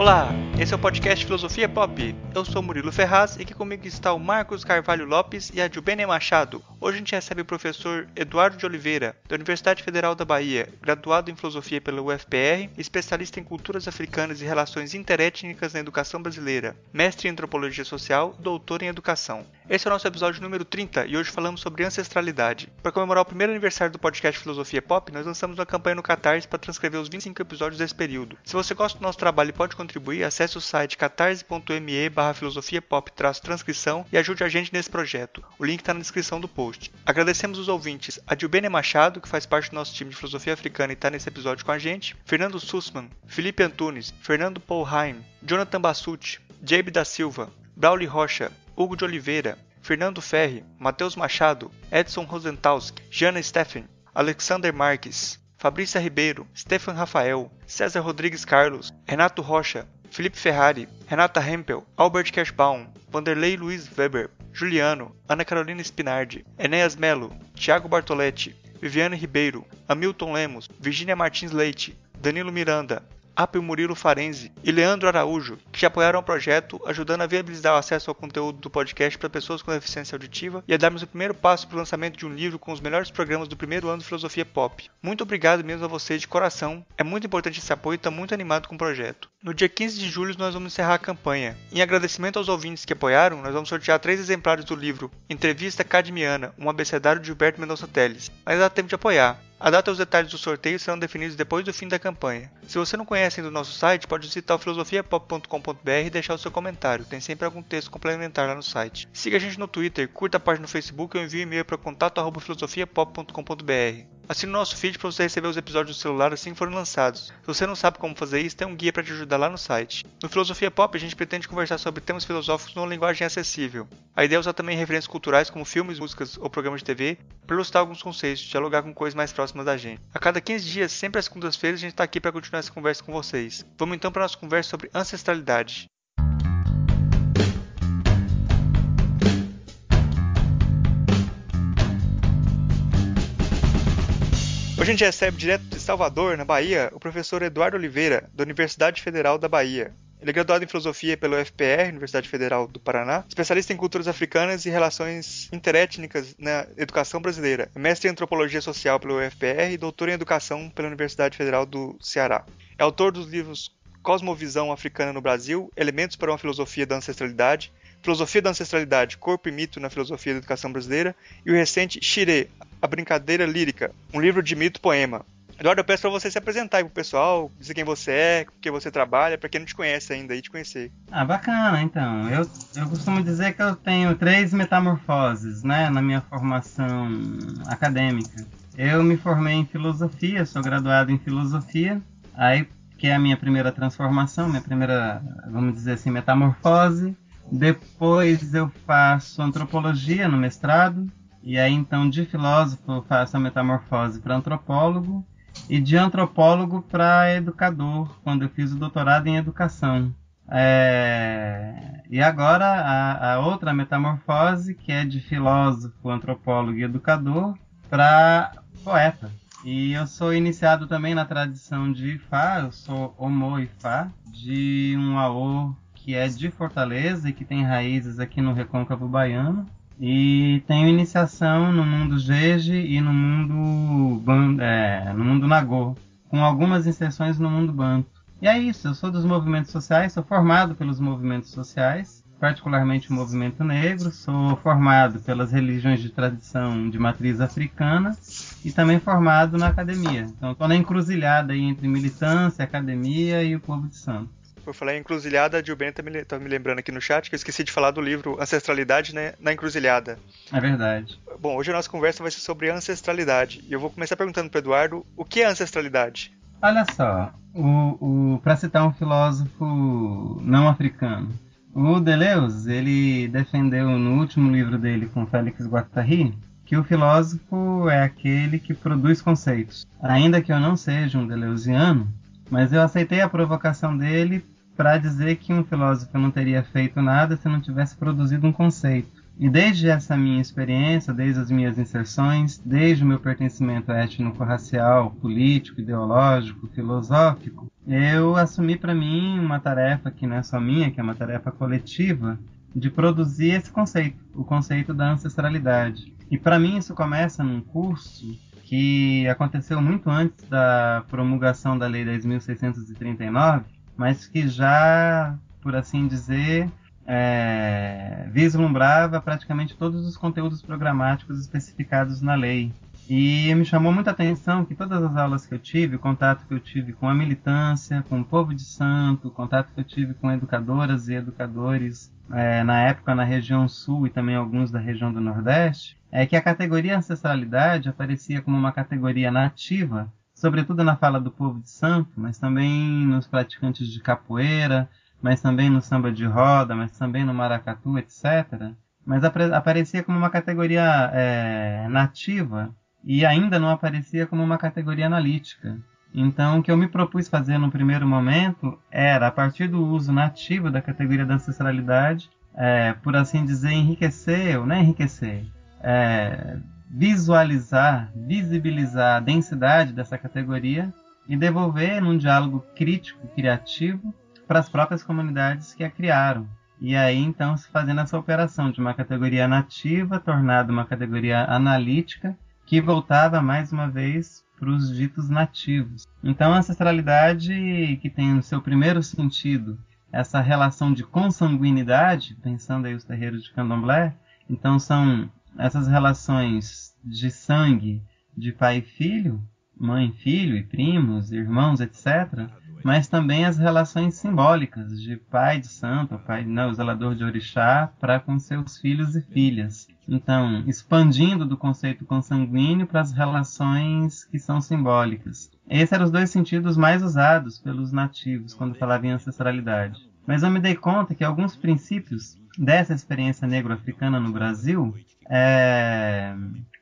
Olá, esse é o podcast Filosofia Pop. Eu sou Murilo Ferraz e aqui comigo está o Marcos Carvalho Lopes e a Jubene Machado. Hoje a gente recebe o professor Eduardo de Oliveira, da Universidade Federal da Bahia, graduado em Filosofia pela UFPR, especialista em culturas africanas e relações interétnicas na educação brasileira, mestre em antropologia social, doutor em educação. Esse é o nosso episódio número 30 e hoje falamos sobre ancestralidade. Para comemorar o primeiro aniversário do podcast Filosofia Pop, nós lançamos uma campanha no Catarse para transcrever os 25 episódios desse período. Se você gosta do nosso trabalho e pode contribuir, acesse o site catarse.me barra filosofia pop transcrição e ajude a gente nesse projeto. O link está na descrição do post. Agradecemos os ouvintes a Dilbene Machado, que faz parte do nosso time de filosofia africana e está nesse episódio com a gente, Fernando Sussman, Felipe Antunes, Fernando Paulheim, Jonathan Bassucci, Jabe da Silva, Brauli Rocha, Hugo de Oliveira, Fernando Ferri, Matheus Machado, Edson Rosentowski, Jana Steffen, Alexander Marques, Fabrícia Ribeiro, Stefan Rafael, César Rodrigues Carlos, Renato Rocha, Felipe Ferrari, Renata Hempel, Albert Cashbaum, Vanderlei Luiz Weber, Juliano, Ana Carolina Spinardi, Enéas Melo, Thiago Bartoletti, Viviane Ribeiro, Hamilton Lemos, Virginia Martins Leite, Danilo Miranda, Apio Murilo Farenzi e Leandro Araújo, que apoiaram o projeto, ajudando a viabilizar o acesso ao conteúdo do podcast para pessoas com deficiência auditiva e a darmos o primeiro passo para o lançamento de um livro com os melhores programas do primeiro ano de filosofia pop. Muito obrigado mesmo a vocês de coração, é muito importante esse apoio e está muito animado com o projeto. No dia 15 de julho nós vamos encerrar a campanha. Em agradecimento aos ouvintes que apoiaram, nós vamos sortear três exemplares do livro Entrevista Cadmiana, um abecedário de Gilberto Mendonça Teles. Mas dá tempo de apoiar. A data e os detalhes do sorteio serão definidos depois do fim da campanha. Se você não conhece ainda o nosso site, pode visitar o filosofiapop.com.br e deixar o seu comentário. Tem sempre algum texto complementar lá no site. Siga a gente no Twitter, curta a página no Facebook ou envie um e-mail para contato@filosofiapop.com.br. Assine o nosso feed para você receber os episódios do celular assim que forem lançados. Se você não sabe como fazer isso, tem um guia para te ajudar lá no site. No Filosofia Pop, a gente pretende conversar sobre temas filosóficos numa linguagem acessível. A ideia é usar também referências culturais como filmes, músicas ou programas de TV para ilustrar alguns conceitos, dialogar com coisas mais próximas da gente. A cada 15 dias, sempre às segundas-feiras, a gente está aqui para continuar essa conversa com vocês. Vamos então para a nossa conversa sobre ancestralidade. Hoje a gente recebe direto de Salvador, na Bahia, o professor Eduardo Oliveira, da Universidade Federal da Bahia. Ele é graduado em filosofia pela UFPR, Universidade Federal do Paraná, especialista em culturas africanas e relações interétnicas na educação brasileira, mestre em antropologia social pela UFPR e doutor em educação pela Universidade Federal do Ceará. É autor dos livros Cosmovisão Africana no Brasil, Elementos para uma Filosofia da Ancestralidade, Filosofia da Ancestralidade, Corpo e Mito na Filosofia da Educação Brasileira e o recente Xirê, A Brincadeira Lírica, um livro de mito-poema. Eduardo, eu peço para você se apresentar aí pro pessoal, dizer quem você é, com que você trabalha, para quem não te conhece ainda e te conhecer. Ah, bacana, então. Eu, eu costumo dizer que eu tenho três metamorfoses, né, na minha formação acadêmica. Eu me formei em filosofia, sou graduado em filosofia, aí que é a minha primeira transformação, minha primeira, vamos dizer assim, metamorfose. Depois eu faço antropologia no mestrado, e aí então de filósofo faço a metamorfose para antropólogo, e de antropólogo para educador, quando eu fiz o doutorado em educação. É... E agora a, a, outra metamorfose, que é de filósofo, antropólogo e educador, para poeta. E eu sou iniciado também na tradição de Ifá, eu sou Homo Ifá, de um Aô que é de Fortaleza e que tem raízes aqui no Recôncavo Baiano. E tenho iniciação no mundo Jeje e no mundo, é, no mundo Nagô, com algumas inserções no mundo Banto. E é isso, eu sou dos movimentos sociais, sou formado pelos movimentos sociais, particularmente o movimento negro, sou formado pelas religiões de tradição de matriz africana e também formado na academia. Então estou na encruzilhada entre militância, academia e o povo de santo. Por falar em encruzilhada, a Gilben tá me, tá me lembrando aqui no chat que eu esqueci de falar do livro Ancestralidade né, na Encruzilhada. É verdade. Bom, hoje a nossa conversa vai ser sobre ancestralidade. E eu vou começar perguntando para Eduardo o que é ancestralidade? Olha só, o, o para citar um filósofo não africano, o Deleuze, ele defendeu no último livro dele com Félix Guattari que o filósofo é aquele que produz conceitos. Ainda que eu não seja um deleuziano, mas eu aceitei a provocação dele para dizer que um filósofo não teria feito nada se não tivesse produzido um conceito. E desde essa minha experiência, desde as minhas inserções, desde o meu pertencimento étnico-racial, político, ideológico, filosófico, eu assumi para mim uma tarefa que não é só minha, que é uma tarefa coletiva, de produzir esse conceito, o conceito da ancestralidade. E para mim isso começa num curso que aconteceu muito antes da promulgação da Lei 10.639, mas que já, por assim dizer, é, vislumbrava praticamente todos os conteúdos programáticos especificados na lei. E me chamou muita atenção que todas as aulas que eu tive, o contato que eu tive com a militância, com o povo de santo, o contato que eu tive com educadoras e educadores é, na época na região sul e também alguns da região do Nordeste, é que a categoria ancestralidade aparecia como uma categoria nativa, sobretudo na fala do povo de santo, mas também nos praticantes de capoeira, mas também no samba de roda, mas também no maracatu, etc. Mas aparecia como uma categoria é, nativa e ainda não aparecia como uma categoria analítica. Então, o que eu me propus fazer no primeiro momento era, a partir do uso nativo da categoria da ancestralidade, é, por assim dizer, enriquecer, ou não enriquecer, é, visualizar, visibilizar a densidade dessa categoria e devolver num diálogo crítico, criativo, para as próprias comunidades que a criaram. E aí, então, se fazendo essa operação de uma categoria nativa tornada uma categoria analítica, que voltava mais uma vez para os ditos nativos. Então, a ancestralidade, que tem no seu primeiro sentido essa relação de consanguinidade, pensando aí os terreiros de candomblé, então são essas relações de sangue de pai e filho, mãe e filho, e primos, irmãos, etc., mas também as relações simbólicas de pai de santo, pai, não, o zelador de orixá, para com seus filhos e filhas. Então, expandindo do conceito consanguíneo para as relações que são simbólicas. Esses eram os dois sentidos mais usados pelos nativos quando falavam em ancestralidade. Mas eu me dei conta que alguns princípios dessa experiência negro-africana no Brasil é,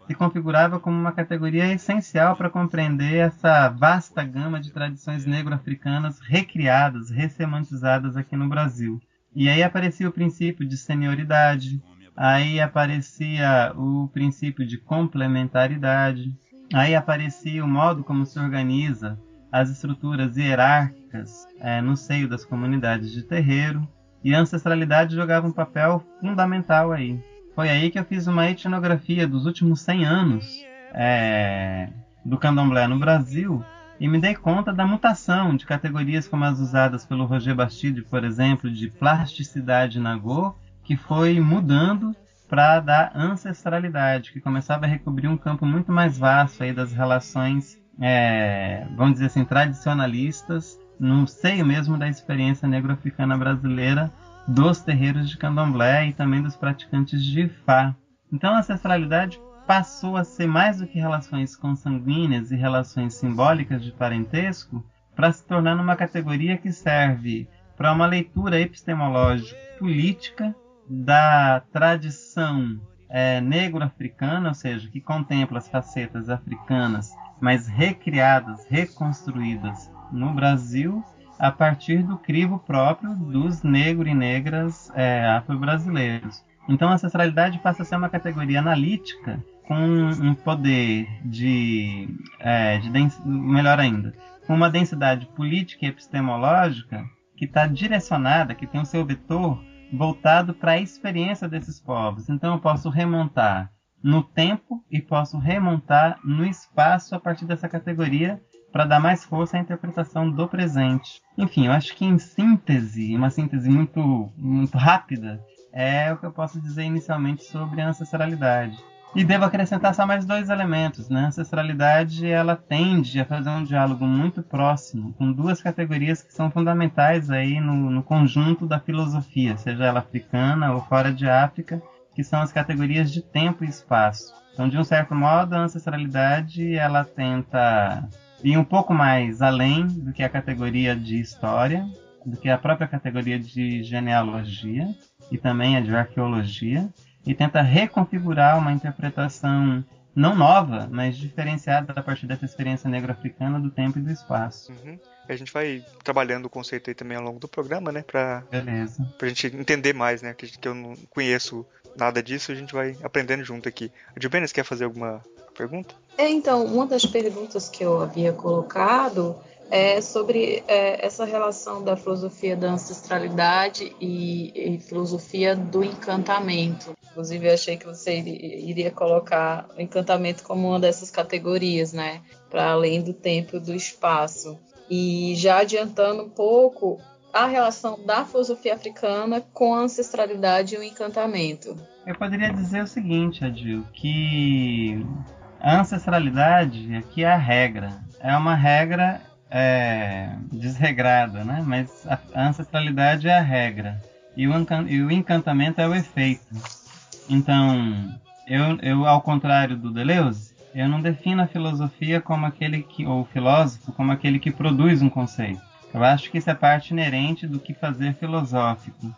se configurava como uma categoria essencial para compreender essa vasta gama de tradições negro-africanas recriadas, ressemantizadas aqui no Brasil. E aí aparecia o princípio de senioridade, aí aparecia o princípio de complementaridade, aí aparecia o modo como se organiza as estruturas hierárquicas é, no seio das comunidades de terreiro, e a ancestralidade jogava um papel fundamental aí. Foi aí que eu fiz uma etnografia dos últimos 100 anos é, do candomblé no Brasil e me dei conta da mutação de categorias como as usadas pelo Roger Bastide, por exemplo, de plasticidade nagô, que foi mudando para dar ancestralidade, que começava a recobrir um campo muito mais vasto aí das relações, é, vamos dizer assim, tradicionalistas, no seio mesmo da experiência negro-africana brasileira, dos terreiros de candomblé e também dos praticantes de Fá. Então a ancestralidade passou a ser mais do que relações consanguíneas e relações simbólicas de parentesco para se tornar uma categoria que serve para uma leitura epistemológica política da tradição é, negro-africana, ou seja, que contempla as facetas africanas, mas recriadas, reconstruídas no Brasil a partir do crivo próprio dos negros e negras é, afro-brasileiros. Então, a ancestralidade passa a ser uma categoria analítica com um poder de, é, de melhor ainda, com uma densidade política e epistemológica que está direcionada, que tem o seu vetor voltado para a experiência desses povos. Então, eu posso remontar no tempo e posso remontar no espaço a partir dessa categoria para dar mais força à interpretação do presente. Enfim, eu acho que em síntese, uma síntese muito, muito rápida, é o que eu posso dizer inicialmente sobre a ancestralidade. E devo acrescentar só mais dois elementos. Né? A ancestralidade ela tende a fazer um diálogo muito próximo com duas categorias que são fundamentais aí no, no conjunto da filosofia, seja ela africana ou fora de África, que são as categorias de tempo e espaço. Então, de um certo modo, a ancestralidade ela tenta ir um pouco mais além do que a categoria de história, do que a própria categoria de genealogia e também a de arqueologia, e tenta reconfigurar uma interpretação não nova, mas diferenciada a partir dessa experiência negro-africana do tempo e do espaço. Uhum. A gente vai trabalhando o conceito aí também ao longo do programa, né? Pra, Beleza. pra gente entender mais, né? Que, que eu não conheço nada disso, a gente vai aprendendo junto aqui. Jubenes quer fazer alguma pergunta? É, então, uma das perguntas que eu havia colocado é sobre é, essa relação da filosofia da ancestralidade e, e, filosofia do encantamento. Inclusive, eu achei que você iria colocar o encantamento como uma dessas categorias, né? Para além do tempo e do espaço. E já adiantando um pouco, a relação da filosofia africana com a ancestralidade e o encantamento. Eu poderia dizer o seguinte, Adil, que a ancestralidade aqui é a regra. É uma regra é, desregrada, né? Mas a, ancestralidade é a regra e o, encantamento é o efeito. Então, eu, eu ao contrário do Deleuze, eu não defino a filosofia como aquele que, ou o filósofo como aquele que produz um conceito. Eu acho que isso é parte inerente do que fazer filosófico.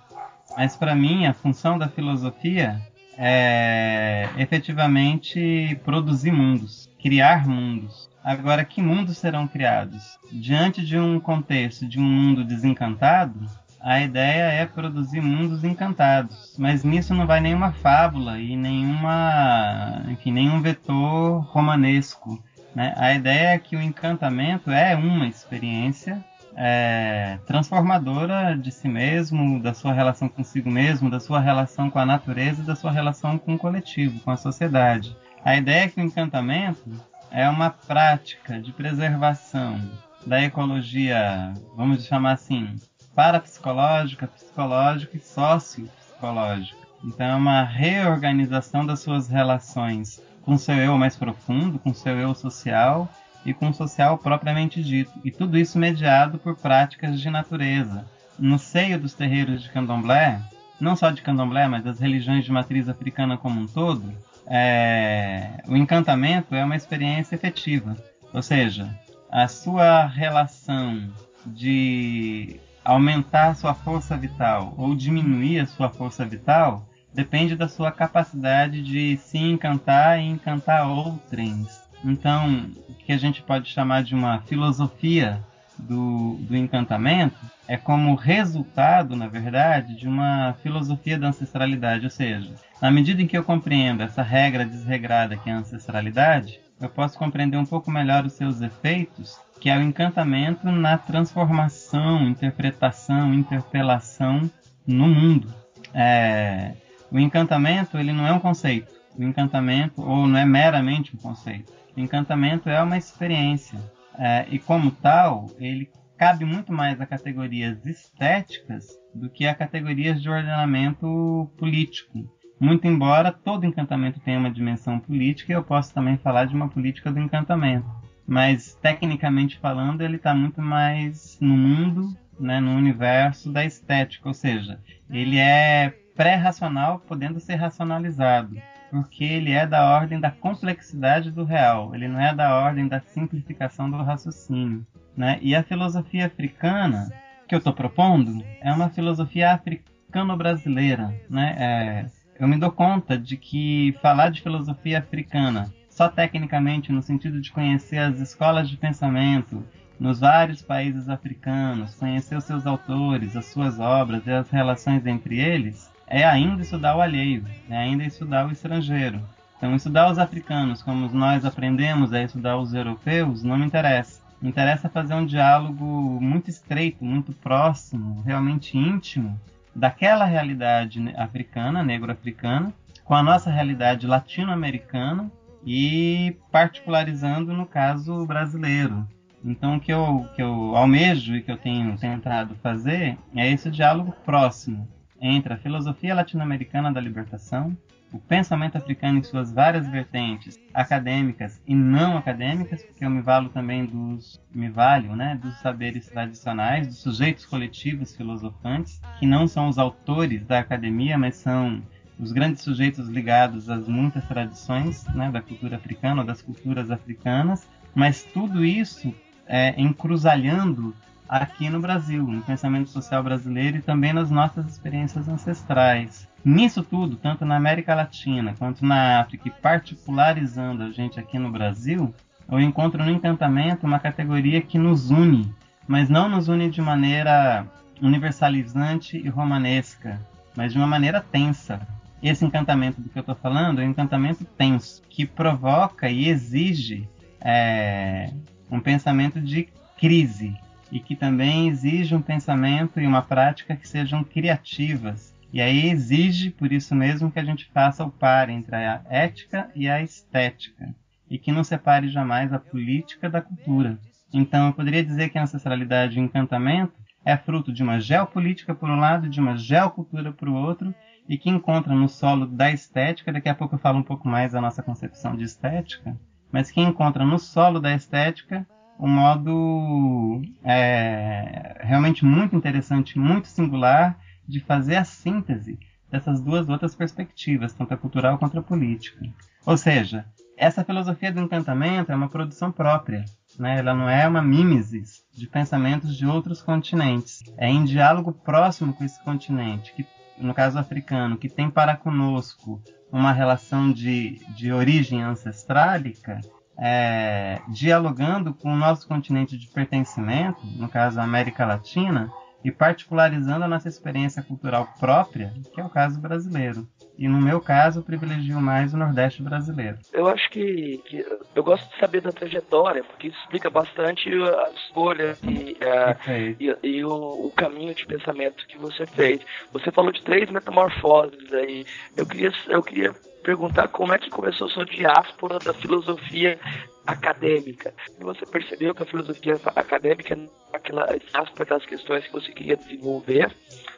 Mas para mim, a função da filosofia é efetivamente produzir mundos, criar mundos. Agora, que mundos serão criados? Diante de um contexto de um mundo desencantado, a ideia é produzir mundos encantados. Mas nisso não vai nenhuma fábula e nenhuma, enfim, nenhum vetor romanesco. Né? A ideia é que o encantamento é uma experiência é, transformadora de si mesmo, da sua relação consigo mesmo, da sua relação com a natureza e da sua relação com o coletivo, com a sociedade. A ideia é que o encantamento é uma prática de preservação da ecologia, vamos chamar assim, parapsicológica, psicológica e sociopsicológica. Então é uma reorganização das suas relações com seu eu mais profundo, com seu eu social e com o social propriamente dito. E tudo isso mediado por práticas de natureza. No seio dos terreiros de candomblé, não só de candomblé, mas das religiões de matriz africana como um todo, é, o encantamento é uma experiência efetiva. Ou seja, a sua relação de aumentar sua força vital ou diminuir a sua força vital depende da sua capacidade de se encantar e encantar outrens. Então, o que a gente pode chamar de uma filosofia do, do encantamento é como resultado, na verdade, de uma filosofia da ancestralidade. Ou seja, na medida em que eu compreendo essa regra desregrada que é a ancestralidade, eu posso compreender um pouco melhor os seus efeitos, que é o encantamento na transformação, interpretação, interpelação no mundo. É, o encantamento ele não é um conceito. O encantamento, ou não é meramente um conceito. Encantamento é uma experiência. É, e como tal, ele cabe muito mais a categorias estéticas do que a categorias de ordenamento político. Muito embora todo encantamento tenha uma dimensão política, eu posso também falar de uma política do encantamento. Mas, tecnicamente falando, ele está muito mais no mundo, né, no universo da estética, ou seja, ele é pré-racional podendo ser racionalizado, porque ele é da ordem da complexidade do real, ele não é da ordem da simplificação do raciocínio. Né? E a filosofia africana que eu estou propondo é uma filosofia africano-brasileira. Né? É, eu me dou conta de que falar de filosofia africana só tecnicamente, no sentido de conhecer as escolas de pensamento nos vários países africanos, conhecer os seus autores, as suas obras e as relações entre eles, é ainda estudar o alheio, é ainda estudar o estrangeiro. Então, estudar os africanos como nós aprendemos a estudar os europeus não me interessa. Me interessa fazer um diálogo muito estreito, muito próximo, realmente íntimo daquela realidade africana, negro-africana, com a nossa realidade latino-americana e particularizando no caso brasileiro. Então o que eu, que eu almejo e que eu tenho tentado fazer é esse diálogo próximo entre a filosofia latino-americana da libertação o pensamento africano em suas várias vertentes, acadêmicas e não acadêmicas, porque eu me valo também dos me valho, né, dos saberes tradicionais, dos sujeitos coletivos filosofantes, que não são os autores da academia, mas são os grandes sujeitos ligados às muitas tradições né, da cultura africana ou das culturas africanas, mas tudo isso é, encruzalhando aqui no Brasil, no pensamento social brasileiro e também nas nossas experiências ancestrais. Nisso tudo, tanto na América Latina quanto na África, e particularizando a gente aqui no Brasil, eu encontro no encantamento uma categoria que nos une, mas não nos une de maneira universalizante e romanesca, mas de uma maneira tensa. Esse encantamento do que eu estou falando é um encantamento tenso, que provoca e exige é, um pensamento de crise e que também exige um pensamento e uma prática que sejam criativas. E aí exige, por isso mesmo, que a gente faça o par entre a ética e a estética, e que não separe jamais a política da cultura. Então, eu poderia dizer que a ancestralidade e o encantamento é fruto de uma geopolítica por um lado e de uma geocultura por outro, e que encontra no solo da estética, daqui a pouco eu falo um pouco mais da nossa concepção de estética, mas que encontra no solo da estética um modo é, realmente muito interessante, muito singular de fazer a síntese dessas duas outras perspectivas, tanto a cultural quanto a política. Ou seja, essa filosofia do encantamento é uma produção própria, né? ela não é uma mimesis de pensamentos de outros continentes. É em diálogo próximo com esse continente, que, no caso africano, que tem para conosco uma relação de, de origem ancestrálica, é, dialogando com o nosso continente de pertencimento, no caso a América Latina, e particularizando a nossa experiência cultural própria, que é o caso brasileiro. E no meu caso, privilegio mais o Nordeste brasileiro. Eu acho que, que eu gosto de saber da trajetória, porque isso explica bastante a escolha e, uh, e, e o, o, caminho de pensamento que você fez. Você falou de três metamorfoses aí. Eu queria, eu queria perguntar como é que começou a sua diáspora da filosofia acadêmica. Você percebeu que a filosofia acadêmica é aquela para aquelas questões que você queria desenvolver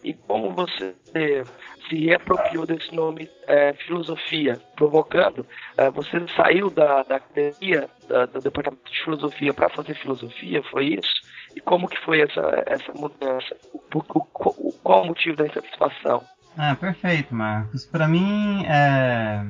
e como você se reapropriou desse nome é, filosofia, provocando, é, você saiu da, da academia, da, do departamento de filosofia para fazer filosofia, foi isso? E como que foi essa, essa mudança? O, o, qual o motivo da insatisfação? Ah, perfeito, Marcos. Para mim, é...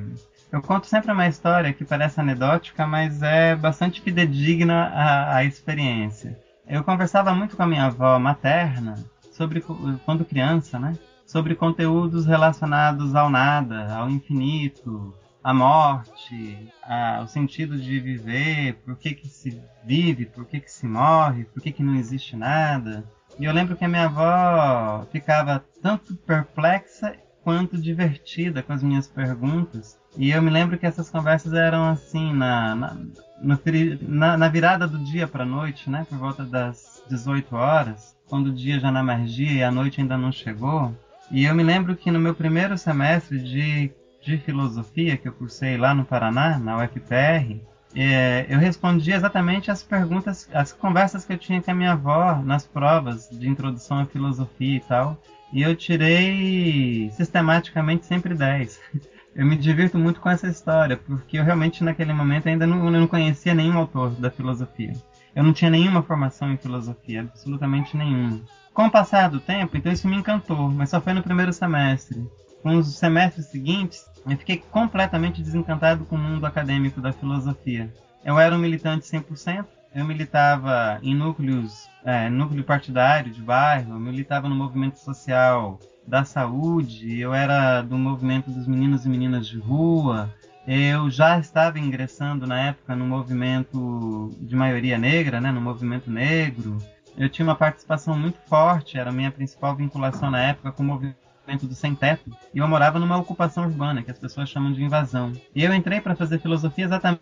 eu conto sempre uma história que parece anedótica, mas é bastante fidedigna à, à experiência. Eu conversava muito com a minha avó materna sobre quando criança, né? Sobre conteúdos relacionados ao nada, ao infinito, à morte, ao sentido de viver, por que que se vive, por que que se morre, por que que não existe nada. E eu lembro que a minha avó ficava tanto perplexa quanto divertida com as minhas perguntas. E eu me lembro que essas conversas eram assim, na, na, no, na, na virada do dia para a noite, né? Por volta das 18 horas, quando o dia já não emergia e a noite ainda não chegou. E eu me lembro que no meu primeiro semestre de, de filosofia, que eu cursei lá no Paraná, na UFPR, é, eu respondi exatamente as perguntas, as conversas que eu tinha com a minha avó nas provas de introdução à filosofia e tal. E eu tirei sistematicamente sempre 10. Eu me divirto muito com essa história, porque eu realmente naquele momento ainda não, não conhecia nenhum autor da filosofia. Eu não tinha nenhuma formação em filosofia, absolutamente nenhuma. Com o passar do tempo, então isso me encantou, mas só foi no primeiro semestre. Com os semestres seguintes, eu fiquei completamente desencantado com o mundo acadêmico da filosofia. Eu era um militante 100%, eu militava em núcleos, é, núcleo partidário de bairro, eu militava no movimento social da saúde, eu era do movimento dos meninos e meninas de rua, eu já estava ingressando na época no movimento de maioria negra, né, no movimento negro. Eu tinha uma participação muito forte, era a minha principal vinculação na época com o movimento dentro do sem teto e eu morava numa ocupação urbana que as pessoas chamam de invasão. E eu entrei para fazer filosofia exatamente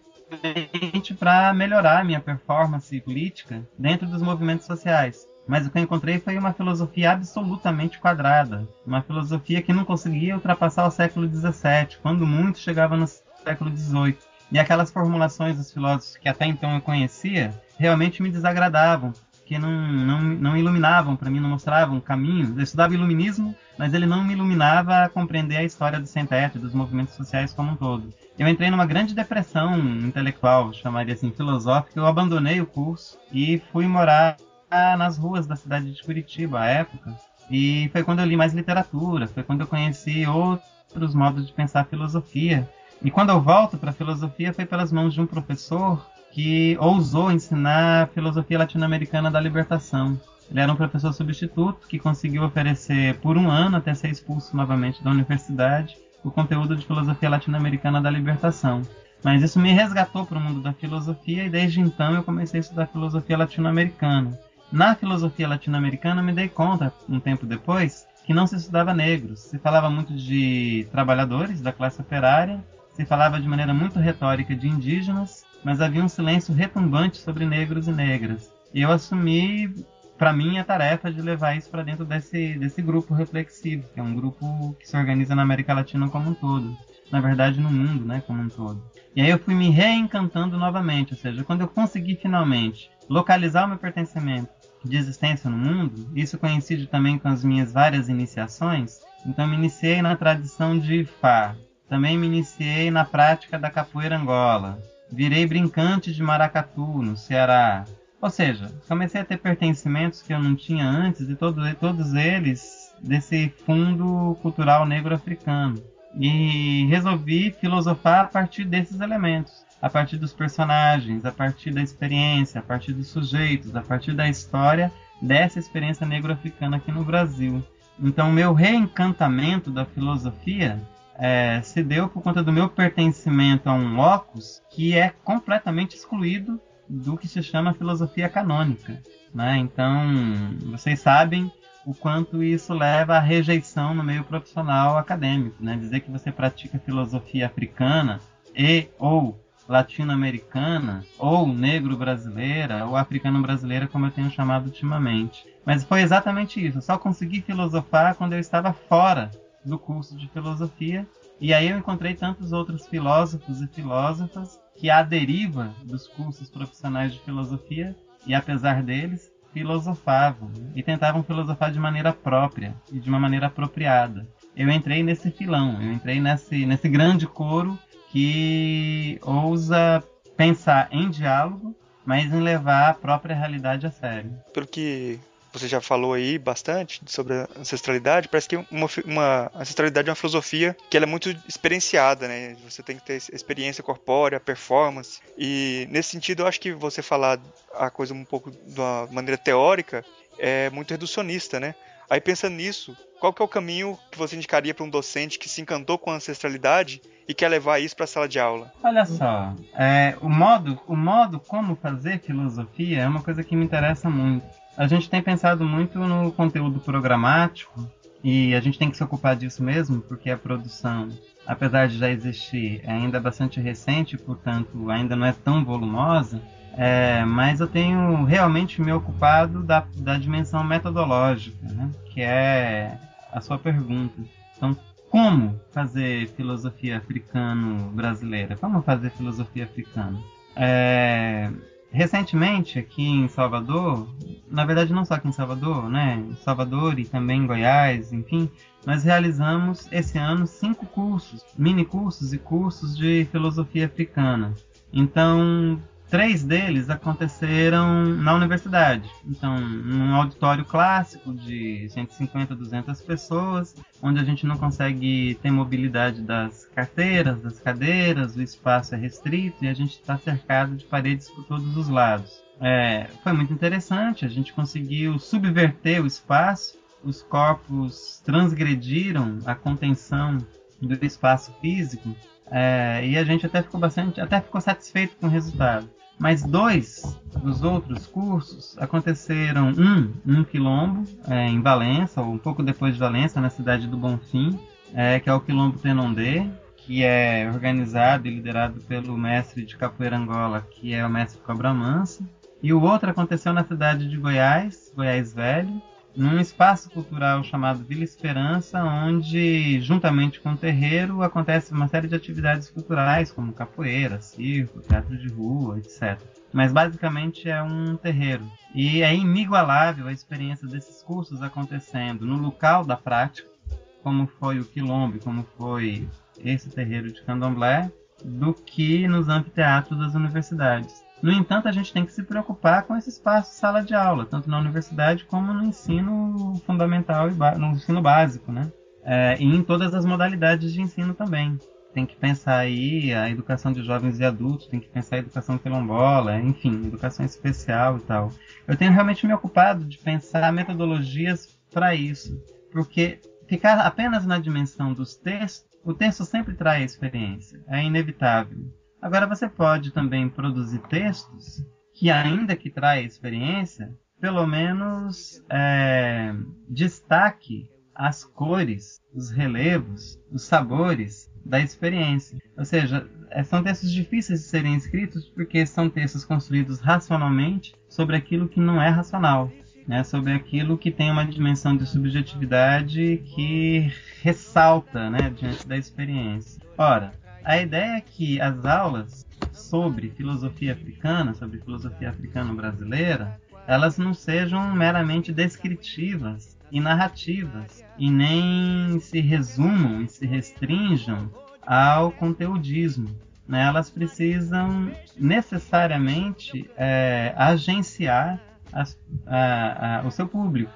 para melhorar a minha performance política dentro dos movimentos sociais. Mas o que eu encontrei foi uma filosofia absolutamente quadrada, uma filosofia que não conseguia ultrapassar o século XVII, quando muito chegava no século XVIII. E aquelas formulações dos filósofos que até então eu conhecia realmente me desagradavam, que não, não, não iluminavam para mim, não mostravam caminho. Eu estudava iluminismo, mas ele não me iluminava a compreender a história do sem-teto e dos movimentos sociais como um todo. Eu entrei numa grande depressão intelectual, chamaria assim, filosófica. Eu abandonei o curso e fui morar nas ruas da cidade de Curitiba à época. E foi quando eu li mais literatura, foi quando eu conheci outros modos de pensar filosofia. E quando eu volto para a filosofia foi pelas mãos de um professor que ousou ensinar a filosofia latino-americana da libertação. Ele era um professor substituto que conseguiu oferecer por um ano, até ser expulso novamente da universidade, o conteúdo de filosofia latino-americana da libertação. Mas isso me resgatou para o mundo da filosofia e desde então eu comecei a estudar filosofia latino-americana. Na filosofia latino-americana me dei conta, um tempo depois, que não se estudava negros. Se falava muito de trabalhadores da classe operária, se falava de maneira muito retórica de indígenas, mas havia um silêncio retumbante sobre negros e negras. E eu assumi para mim a tarefa de levar isso para dentro desse, desse grupo reflexivo, que é um grupo que se organiza na América Latina como um todo. Na verdade, no mundo, né, como um todo. E aí eu fui me reencantando novamente, ou seja, quando eu consegui finalmente localizar o meu pertencimento de existência no mundo, isso coincide também com as minhas várias iniciações, então me iniciei na tradição de Fá, também me iniciei na prática da capoeira Angola, virei brincante de maracatu no Ceará. Ou seja, comecei a ter pertencimentos que eu não tinha antes e todo, todos eles desse fundo cultural negro africano. E resolvi filosofar a partir desses elementos, a partir dos personagens, a partir da experiência, a partir dos sujeitos, a partir da história dessa experiência negro-africana aqui no Brasil. Então, meu reencantamento da filosofia é, se deu por conta do meu pertencimento a um locus que é completamente excluído do que se chama filosofia canônica. Né? Então, vocês sabem o quanto isso leva à rejeição no meio profissional acadêmico. Né? Dizer que você pratica filosofia africana e ou latino-americana, ou negro-brasileira, ou africano-brasileira, como eu tenho chamado ultimamente. Mas foi exatamente isso. Eu só consegui filosofar quando eu estava fora do curso de filosofia. E aí eu encontrei tantos outros filósofos e filósofas que, à deriva dos cursos profissionais de filosofia, e apesar deles, filosofavam e tentavam filosofar de maneira própria e de uma maneira apropriada. Eu entrei nesse filão, eu entrei nesse, nesse grande coro que ousa pensar em diálogo, mas em levar a própria realidade a sério. Pelo que você já falou aí bastante sobre a ancestralidade, parece que uma, uma ancestralidade é uma filosofia que ela é muito experienciada, né? Você tem que ter experiência corpórea, performance. E nesse sentido, eu acho que você falar a coisa um pouco de uma maneira teórica é muito reducionista, né? Aí pensando nisso, qual que é o caminho que você indicaria para um docente que se encantou com a ancestralidade e quer levar isso para a sala de aula? Olha só, é, o modo, o modo como fazer filosofia é uma coisa que me interessa muito. A gente tem pensado muito no conteúdo programático e a gente tem que se ocupar disso mesmo, porque a produção, apesar de já existir, é ainda bastante recente, portanto ainda não é tão volumosa. É, mas eu tenho realmente me ocupado da, da dimensão metodológica, né? que é a sua pergunta. Então, como fazer filosofia africano-brasileira? Como fazer filosofia africana? É, recentemente, aqui em Salvador, na verdade não só aqui em Salvador, né? Em Salvador e também em Goiás, enfim, nós realizamos esse ano cinco cursos, mini cursos e cursos de filosofia africana. Então, Três deles aconteceram na universidade. Então, num auditório clássico de 150, 200 pessoas, onde a gente não consegue ter mobilidade das carteiras, das cadeiras, o espaço é restrito e a gente está cercado de paredes por todos os lados. É, foi muito interessante, a gente conseguiu subverter o espaço, os corpos transgrediram a contenção do espaço físico é, e a gente até ficou bastante, até ficou satisfeito com o resultado. Mas dois dos outros cursos aconteceram, um num quilombo, é, em Valença, ou um pouco depois de Valença, na cidade do Bonfim, é, que é o Quilombo Tenondê, que é organizado e liderado pelo mestre de capoeira Angola, que é o mestre Cobra Mansa. E o outro aconteceu na cidade de Goiás, Goiás Velho, num espaço cultural chamado Vila Esperança, onde, juntamente com o terreiro, acontece uma série de atividades culturais, como capoeira, circo, teatro de rua, etc. Mas basicamente é um terreiro. E é inigualável a experiência desses cursos acontecendo no local da prática, como foi o Quilombo, como foi esse terreiro de candomblé, do que nos anfiteatros das universidades. No entanto, a gente tem que se preocupar com esse espaço sala de aula, tanto na universidade como no ensino fundamental e no ensino básico, né? É, e em todas as modalidades de ensino também. Tem que pensar aí a educação de jovens e adultos, tem que pensar a educação quilombola, enfim, educação especial e tal. Eu tenho realmente me ocupado de pensar metodologias para isso, porque ficar apenas na dimensão dos textos, o texto sempre traz experiência, é inevitável. Agora você pode também produzir textos que, ainda que traia experiência, pelo menos é, destaque as cores, os relevos, os sabores da experiência. Ou seja, é, são textos difíceis de serem escritos porque são textos construídos racionalmente sobre aquilo que não é racional, né? sobre aquilo que tem uma dimensão de subjetividade que ressalta né, diante da experiência. Ora, a ideia é que as aulas sobre filosofia africana, sobre filosofia africana brasileira, elas não sejam meramente descritivas e narrativas, e nem se resumam e se restringam ao conteudismo. Né? Elas precisam necessariamente é, agenciar as, a, a, o seu público.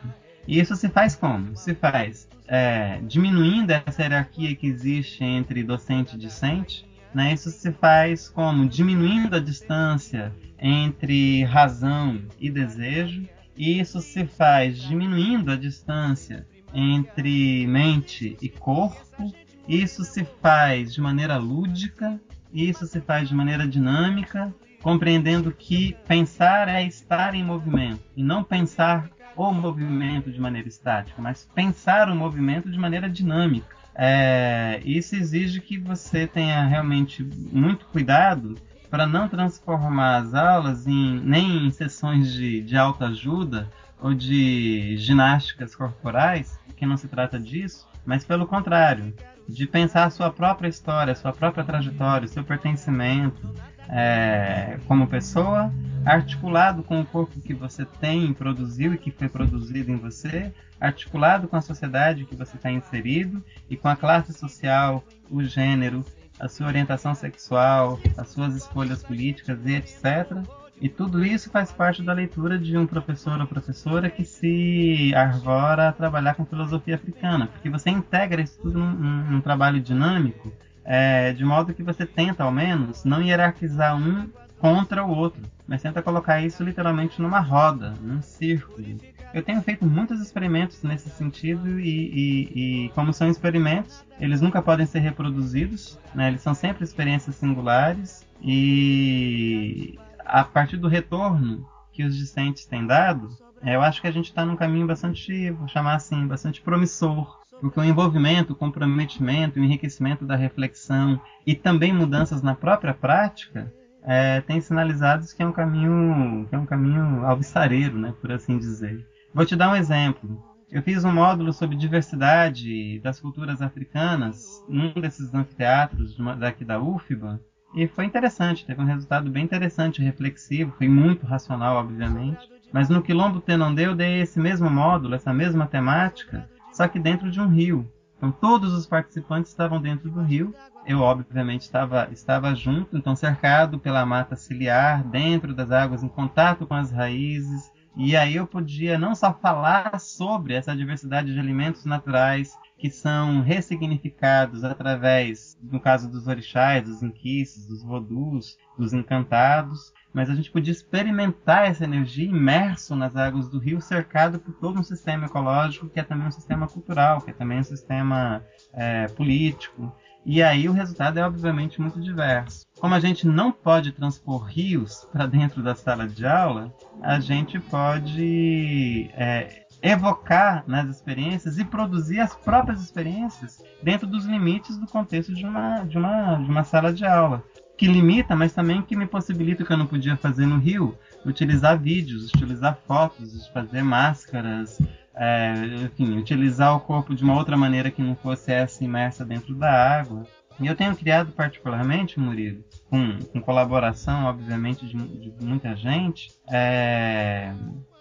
E isso se faz como? Se faz é, diminuindo essa hierarquia que existe entre docente e discente. Né? Isso se faz como? Diminuindo a distância entre razão e desejo. E isso se faz diminuindo a distância entre mente e corpo. Isso se faz de maneira lúdica, isso se faz de maneira dinâmica, compreendendo que pensar é estar em movimento e não pensar o movimento de maneira estática, mas pensar o movimento de maneira dinâmica. É, isso exige que você tenha realmente muito cuidado para não transformar as aulas em, nem em sessões de, de autoajuda ou de ginásticas corporais, que não se trata disso, mas pelo contrário, de pensar a sua própria história, a sua própria trajetória, o seu pertencimento é, como pessoa, articulado com o corpo que você tem, produziu e que foi produzido em você, articulado com a sociedade que você está inserido e com a classe social, o gênero, a sua orientação sexual, as suas escolhas políticas e etc. E tudo isso faz parte da leitura de um professor ou professora que se arvora a trabalhar com filosofia africana, porque você integra isso tudo num, num trabalho dinâmico, é, de modo que você tenta, ao menos, não hierarquizar um contra o outro, mas tenta colocar isso literalmente numa roda, num círculo. Eu tenho feito muitos experimentos nesse sentido e, e, e como são experimentos, eles nunca podem ser reproduzidos, né? eles são sempre experiências singulares e a partir do retorno que os discentes têm dado, eu acho que a gente está num caminho bastante, vou chamar assim, bastante promissor. Porque o envolvimento, o comprometimento, o enriquecimento da reflexão e também mudanças na própria prática é, tem sinalizados que é um caminho, que é um caminho alvissareiro, né, por assim dizer. Vou te dar um exemplo. Eu fiz um módulo sobre diversidade das culturas africanas num desses anfiteatros daqui da UFBA e foi interessante, teve um resultado bem interessante, reflexivo, foi muito racional, obviamente. Mas no Quilombo Tenondê eu dei esse mesmo módulo, essa mesma temática, só que dentro de um rio. Então todos os participantes estavam dentro do rio. Eu, obviamente, estava, estava junto, então cercado pela mata ciliar, dentro das águas, em contato com as raízes. E aí eu podia não só falar sobre essa diversidade de alimentos naturais, que são ressignificados através, no caso dos orixás, dos inquices, dos vodus, dos encantados, mas a gente podia experimentar essa energia imerso nas águas do rio, cercado por todo um sistema ecológico que é também um sistema cultural, que é também um sistema é, político. E aí o resultado é obviamente muito diverso. Como a gente não pode transpor rios para dentro da sala de aula, a gente pode é, evocar nas experiências e produzir as próprias experiências dentro dos limites do contexto de uma, de uma, de uma sala de aula. Que limita, mas também que me possibilita o que eu não podia fazer no Rio, utilizar vídeos, utilizar fotos, fazer máscaras, é, enfim, utilizar o corpo de uma outra maneira que não fosse essa imersa dentro da água. E eu tenho criado particularmente, Murilo, com, com colaboração, obviamente, de, de muita gente, é,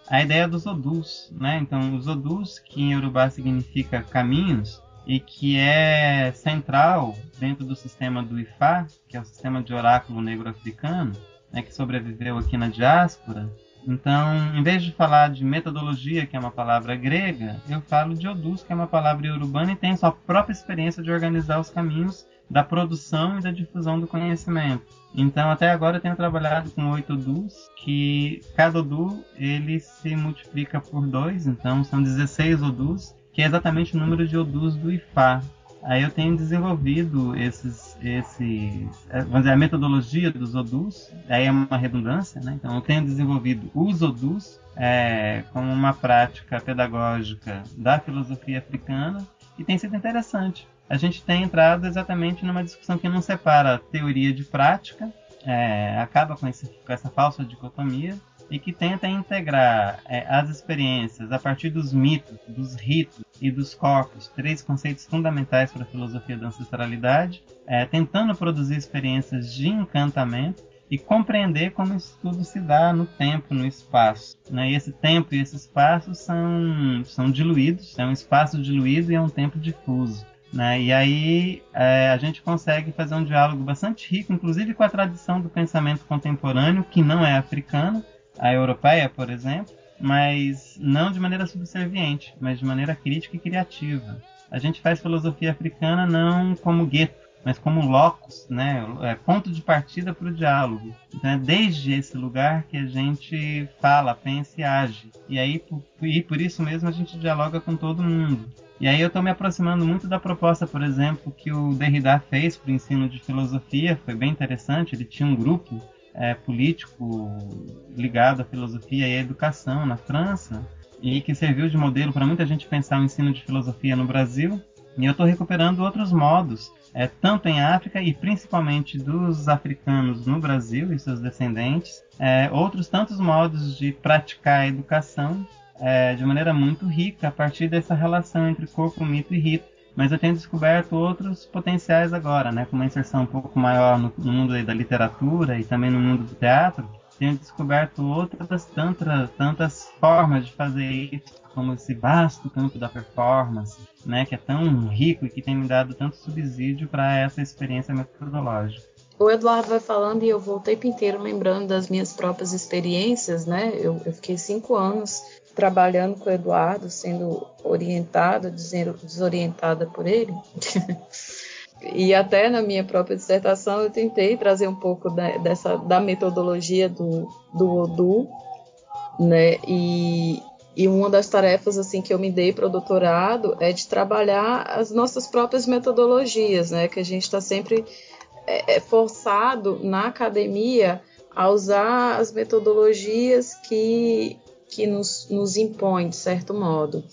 a ideia dos odus, né? Então, os odus, que em Urubá significa caminhos, e que é central dentro do sistema do Ifá, que é o sistema de oráculo negro africano, né, que sobreviveu aqui na diáspora. Então, em vez de falar de metodologia, que é uma palavra grega, eu falo de odus, que é uma palavra urbana e tem sua própria experiência de organizar os caminhos da produção e da difusão do conhecimento. Então, até agora eu tenho trabalhado com oito odus, que cada odu ele se multiplica por dois, então são 16 odus, que é exatamente o número de odus do Ifá. Aí eu tenho desenvolvido esses, é, vamos dizer, a metodologia dos odus, aí é uma redundância, né? Então eu tenho desenvolvido os odus é, como uma prática pedagógica da filosofia africana e tem sido interessante a gente tem entrado exatamente numa discussão que não separa teoria de prática, é, acaba com, esse, com, essa falsa dicotomia, e que tenta integrar é, as experiências a partir dos mitos, dos ritos e dos corpos, três conceitos fundamentais para a filosofia da ancestralidade, é, tentando produzir experiências de encantamento e compreender como isso tudo se dá no tempo, no espaço. Né? E esse tempo e esse espaço são, são diluídos, é um espaço diluído e é um tempo difuso. Né? E aí é, a gente consegue fazer um diálogo bastante rico, inclusive com a tradição do pensamento contemporâneo, que não é africana, a europeia, por exemplo, mas não de maneira subserviente, mas de maneira crítica e criativa. A gente faz filosofia africana não como gueto, mas como locus, né, é ponto de partida para o diálogo. Então é desde esse lugar que a gente fala, pensa e age. E aí e por isso mesmo a gente dialoga com todo mundo. E aí eu estou me aproximando muito da proposta, por exemplo, que o Derrida fez para o ensino de filosofia, foi bem interessante. Ele tinha um grupo é, político ligado à filosofia e à educação na França e que serviu de modelo para muita gente pensar o ensino de filosofia no Brasil. E eu estou recuperando outros modos, é, tanto em África e principalmente dos africanos no Brasil e seus descendentes, é, outros tantos modos de praticar a educação é, de maneira muito rica a partir dessa relação entre corpo, mito e rito mas eu tenho descoberto outros potenciais agora, né? Com uma inserção um pouco maior no, mundo da literatura e também no mundo do teatro, tenho descoberto outras tantas, tantas formas de fazer isso, como esse vasto campo da performance, né? Que é tão rico e que tem me dado tanto subsídio para essa experiência metodológica. O Eduardo vai falando e eu vou o tempo inteiro lembrando das minhas próprias experiências, né? Eu, eu fiquei cinco anos trabalhando com o Eduardo, sendo orientada, desorientada por ele. e até na minha própria dissertação eu tentei trazer um pouco da, dessa da metodologia do, do Odu, né? E, e uma das tarefas assim que eu me dei para o doutorado é de trabalhar as nossas próprias metodologias, né? Que a gente está sempre é, é forçado na academia a usar as metodologias que que nos, nos impõe, de certo modo.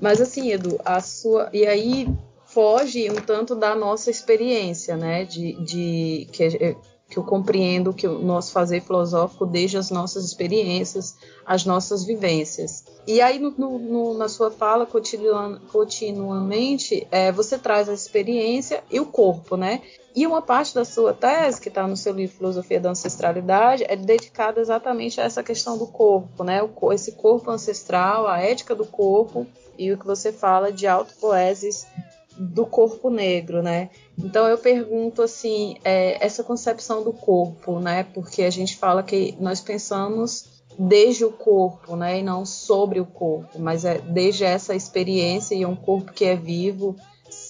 Mas assim, Edu, a sua. E aí foge um tanto da nossa experiência, né? De, de que, que eu compreendo que o nosso fazer filosófico desde as nossas experiências, as nossas vivências. E aí, no, no, na sua fala, continuamente, é, você traz a experiência e o corpo, né? E uma parte da sua tese, que está no seu livro Filosofia da Ancestralidade, é dedicada exatamente a essa questão do corpo, né? Esse corpo ancestral, a ética do corpo e o que você fala de autopoeses do corpo negro, né? Então eu pergunto assim, é, essa concepção do corpo, né? Porque a gente fala que nós pensamos desde o corpo, né? E não sobre o corpo, mas é desde essa experiência e um corpo que é vivo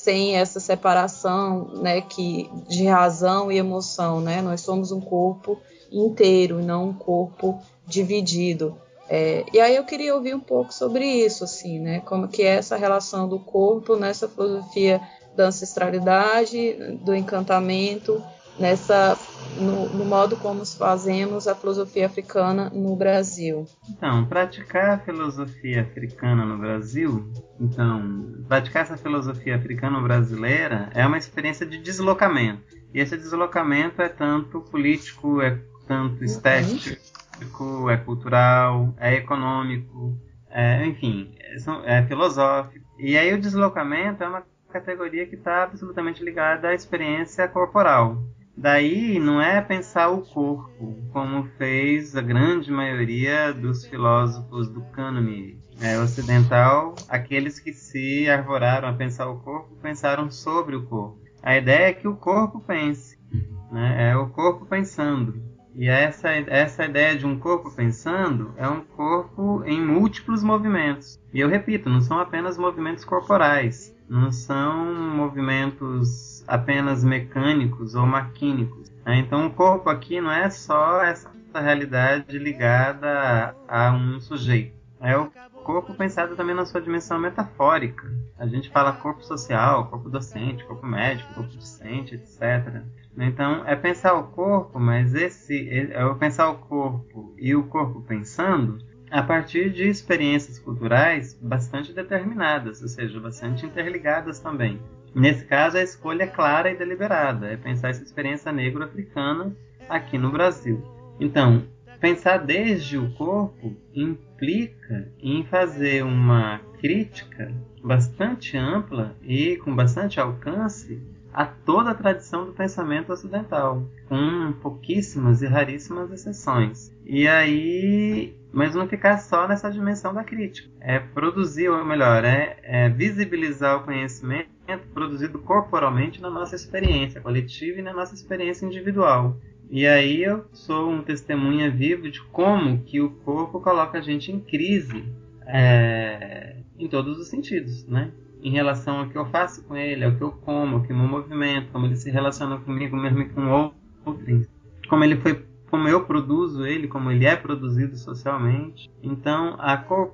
sem essa separação, né, que de razão e emoção, né? Nós somos um corpo inteiro não um corpo dividido. É, e aí eu queria ouvir um pouco sobre isso, assim, né? Como que é essa relação do corpo nessa filosofia da ancestralidade, do encantamento, nessa no, no, modo como fazemos a filosofia africana no Brasil. Então, praticar a filosofia africana no Brasil, então, praticar essa filosofia africana brasileira é uma experiência de deslocamento. E esse deslocamento é tanto político, é tanto estético, é cultural, é econômico, é, enfim, é, é filosófico. E aí o deslocamento é uma categoria que está absolutamente ligada à experiência corporal. Daí não é pensar o corpo, como fez a grande maioria dos filósofos do cânone é, ocidental, aqueles que se arvoraram a pensar o corpo, pensaram sobre o corpo. A ideia é que o corpo pense, né? é o corpo pensando. E essa, essa ideia de um corpo pensando é um corpo em múltiplos movimentos. E eu repito, não são apenas movimentos corporais, não são movimentos apenas mecânicos ou maquínicos. Né? Então, o corpo aqui não é só essa realidade ligada a, a um sujeito. É o corpo pensado também na sua dimensão metafórica. A gente fala corpo social, corpo docente, corpo médico, corpo docente, etc. Então, é pensar o corpo, mas esse é pensar o corpo e o corpo pensando a partir de experiências culturais bastante determinadas, ou seja, bastante interligadas também. Nesse caso, a escolha é clara e deliberada, é pensar essa experiência negro-africana aqui no Brasil. Então, pensar desde o corpo implica em fazer uma crítica bastante ampla e com bastante alcance a toda a tradição do pensamento ocidental, com pouquíssimas e raríssimas exceções. E aí, mas não ficar só nessa dimensão da crítica. É produzir, ou melhor, é, é visibilizar o conhecimento produzido corporalmente na nossa experiência coletiva e na nossa experiência individual. E aí eu sou um testemunha vivo de como que o corpo coloca a gente em crise é, em todos os sentidos, né? Em relação ao que eu faço com ele, ao que eu como, ao que meu movimento, como ele se relaciona comigo mesmo e com outros, como ele foi, como eu produzo ele, como ele é produzido socialmente. Então,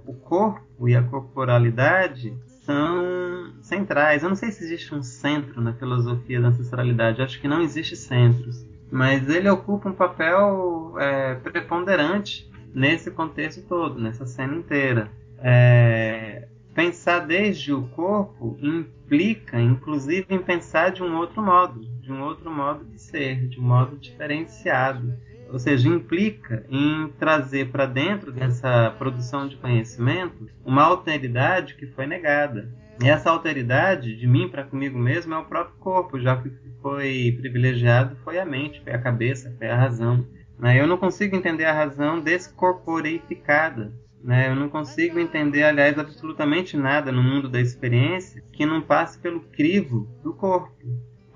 o corpo e a corporalidade são centrais. Eu não sei se existe um centro na filosofia da ancestralidade. Acho que não existe centros mas ele ocupa um papel é, preponderante nesse contexto todo, nessa cena inteira. É, pensar desde o corpo implica, inclusive, em pensar de um outro modo, de um outro modo de ser, de um modo diferenciado. Ou seja, implica em trazer para dentro dessa produção de conhecimento uma alteridade que foi negada. E essa alteridade de mim para comigo mesmo é o próprio corpo, já que foi privilegiado foi a mente, foi a cabeça, foi a razão. Né? Eu não consigo entender a razão descorporeificada. Né? Eu não consigo entender, aliás, absolutamente nada no mundo da experiência que não passe pelo crivo do corpo.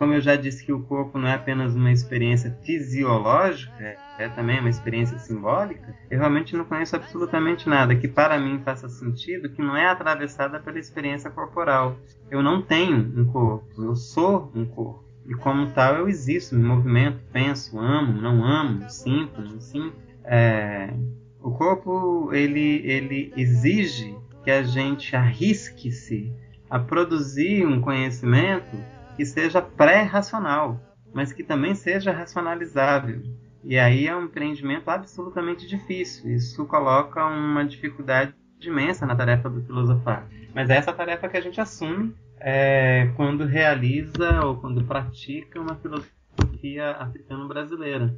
Como eu já disse que o corpo não é apenas uma experiência fisiológica, é também uma experiência simbólica, eu realmente não conheço absolutamente nada que para mim faça sentido que não é atravessada pela experiência corporal. Eu não tenho um corpo, eu sou um corpo. E como tal eu existo, me movimento, penso, amo, não amo, sinto, não sinto. É... O corpo ele, ele exige que a gente arrisque-se a produzir um conhecimento que seja pré-racional, mas que também seja racionalizável. E aí é um empreendimento absolutamente difícil. Isso coloca uma dificuldade imensa na tarefa do filosofar. Mas é essa tarefa que a gente assume é, quando realiza ou quando pratica uma filosofia africano-brasileira.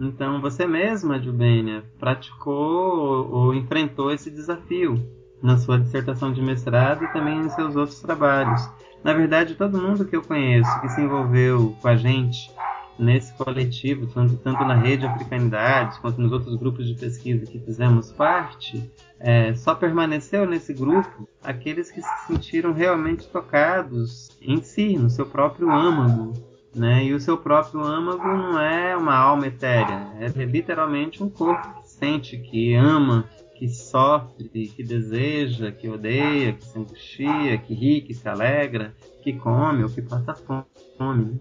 Então, você mesma, Jubênia, praticou ou, ou enfrentou esse desafio na sua dissertação de mestrado e também em seus outros trabalhos. Na verdade, todo mundo que eu conheço que se envolveu com a gente nesse coletivo, tanto, tanto na rede Africanidades quanto nos outros grupos de pesquisa que fizemos parte, é, só permaneceu nesse grupo aqueles que se sentiram realmente tocados em si, no seu próprio âmago. Né? E o seu próprio âmago não é uma alma etérea, é literalmente um corpo que sente, que ama, que sofre, que deseja, que odeia, que se angustia, que ri, que se alegra, que come ou que passa fome.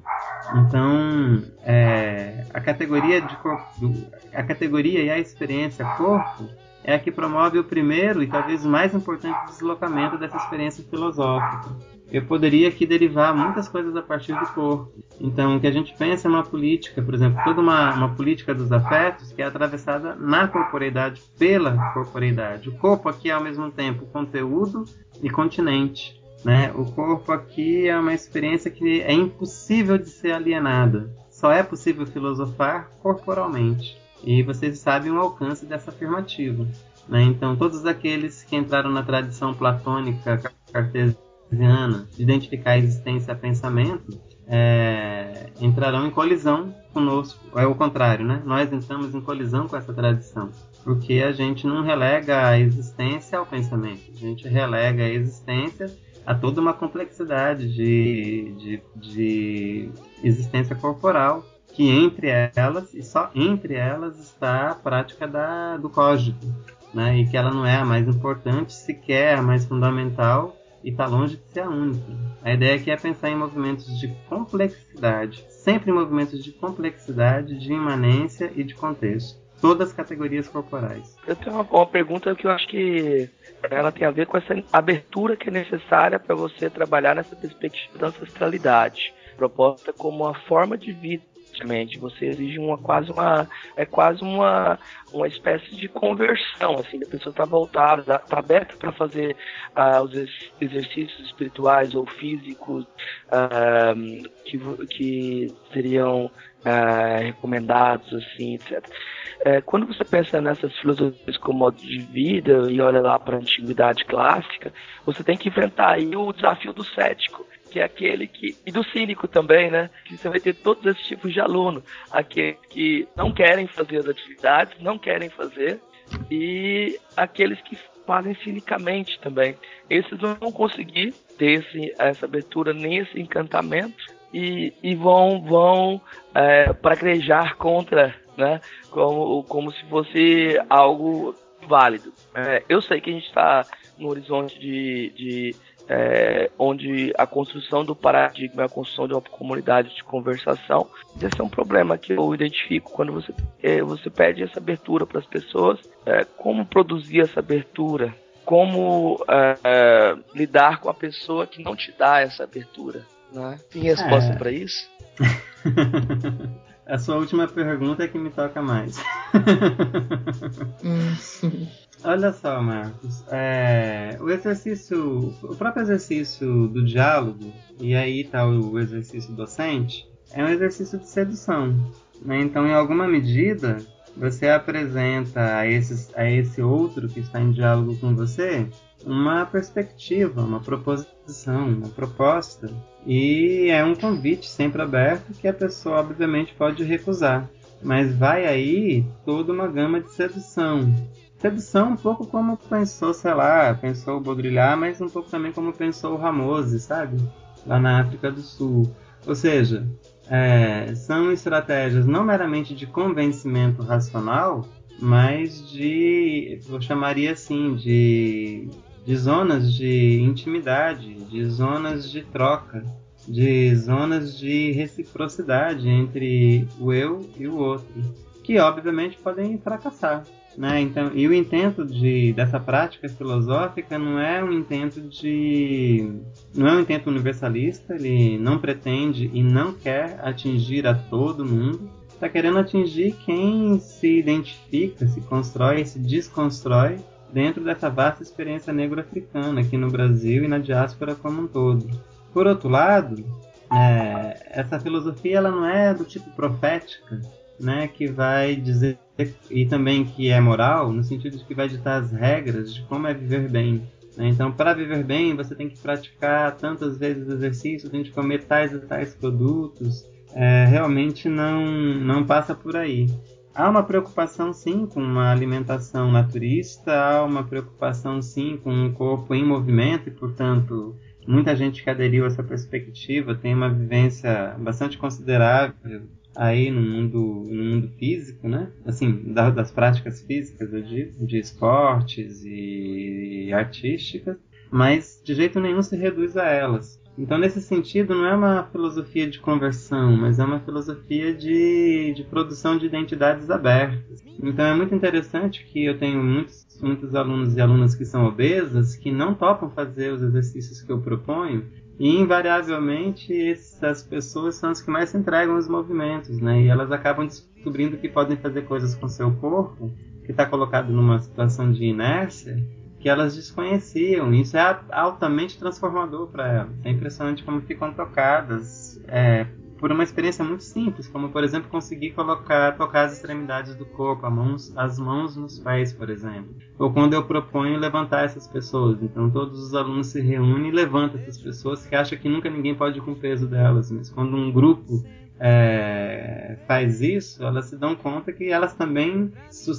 Então, é, a categoria de corpo, a categoria e a experiência corpo é a que promove o primeiro e talvez mais importante deslocamento dessa experiência filosófica. Eu poderia aqui derivar muitas coisas a partir do corpo. Então, o que a gente pensa é uma política, por exemplo, toda uma, uma política dos afetos que é atravessada na corporeidade, pela corporeidade. O corpo aqui é ao mesmo tempo conteúdo e continente. Né? O corpo aqui é uma experiência que é impossível de ser alienada. Só é possível filosofar corporalmente. E vocês sabem o alcance dessa afirmativa. Né? Então, todos aqueles que entraram na tradição platônica cartesiana de identificar a existência a pensamento é, entrarão em colisão conosco. É o contrário, né? Nós entramos em colisão com essa tradição. Porque a gente não relega a existência ao pensamento. A gente relega a existência a toda uma complexidade de, de, de existência corporal que entre elas, e só entre elas, está a prática da, do código, né? e que ela não é a mais importante, sequer a mais fundamental, e está longe de ser a única. A ideia aqui é pensar em movimentos de complexidade, sempre em movimentos de complexidade, de imanência e de contexto. Todas as categorias corporais. Eu tenho uma, uma pergunta que eu acho que ela tem a ver com essa abertura que é necessária para você trabalhar nessa perspectiva da ancestralidade, proposta como uma forma de vida Você exige uma quase uma é quase uma uma espécie de conversão, assim, a pessoa está voltada, está aberta para fazer uh, os exercícios espirituais ou físicos uh, que, que seriam uh, recomendados, assim, etc. É, quando você pensa nessas filosofias como modo de vida e olha lá para a antiguidade clássica, você tem que enfrentar aí o desafio do cético que é aquele que. E do cínico também, né? Que você vai ter todos esses tipos de aluno. Aqueles que não querem fazer as atividades, não querem fazer, e aqueles que fazem cinicamente também. Esses não vão conseguir ter esse, essa abertura nem esse encantamento e, e vão, vão é, praguejar contra, né? Como, como se fosse algo válido. É, eu sei que a gente está no horizonte de, de é, onde a construção do paradigma, a construção de uma comunidade de conversação, esse é um problema que eu identifico quando você, é, você pede essa abertura para as pessoas. É, como produzir essa abertura? Como é, é, lidar com a pessoa que não te dá essa abertura? Né? Tem resposta para isso? a sua última pergunta é que me toca mais. Hum. Olha só, Marcos. É, o exercício, o próprio exercício do diálogo, e aí está o exercício docente, é um exercício de sedução. Né? Então, em alguma medida, você apresenta a, esses, a esse outro que está em diálogo com você uma perspectiva, uma proposição, uma proposta. E é um convite sempre aberto que a pessoa, obviamente, pode recusar. Mas vai aí toda uma gama de sedução sedução um pouco como pensou, sei lá, pensou o Baudrillard, mas um pouco também como pensou o Ramose, sabe? Lá na África do Sul. Ou seja, é, são estratégias não meramente de convencimento racional, mas de, eu chamaria assim, de, de zonas de intimidade, de zonas de troca, de zonas de reciprocidade entre o eu e o outro, que obviamente podem fracassar. Né? Então, e o intento de, dessa prática filosófica não é um intento de. não é um intento universalista, ele não pretende e não quer atingir a todo mundo. Está querendo atingir quem se identifica, se constrói, se desconstrói dentro dessa vasta experiência negro-africana aqui no Brasil e na diáspora como um todo. Por outro lado, é, essa filosofia ela não é do tipo profética, né, que vai dizer e também que é moral, no sentido de que vai ditar as regras de como é viver bem. Né? Então, para viver bem, você tem que praticar tantas vezes exercício, tem que comer tais e tais produtos. É, realmente não, não passa por aí. Há uma preocupação sim com uma alimentação naturista, há uma preocupação sim com um corpo em movimento e, portanto, muita gente que aderiu a essa perspectiva tem uma vivência bastante considerável aí no mundo, no mundo físico, né? Assim, da, das práticas físicas, eu digo, de esportes e artísticas, mas de jeito nenhum se reduz a elas. Então, nesse sentido, não é uma filosofia de conversão, mas é uma filosofia de, de produção de identidades abertas. Então, é muito interessante que eu tenho muitos, muitos alunos e alunas que são obesas que não topam fazer os exercícios que eu proponho e invariavelmente essas pessoas são as que mais se entregam aos movimentos, né? E elas acabam descobrindo que podem fazer coisas com seu corpo, que está colocado numa situação de inércia, que elas desconheciam. Isso é altamente transformador para elas. É impressionante como ficam tocadas é, por uma experiência muito simples, como por exemplo conseguir colocar, tocar as extremidades do corpo, mãos, as mãos nos pés, por exemplo. Ou quando eu proponho levantar essas pessoas, então todos os alunos se reúnem e levantam essas pessoas que acham que nunca ninguém pode ir com o peso delas, mas quando um grupo é, faz isso, elas se dão conta que elas também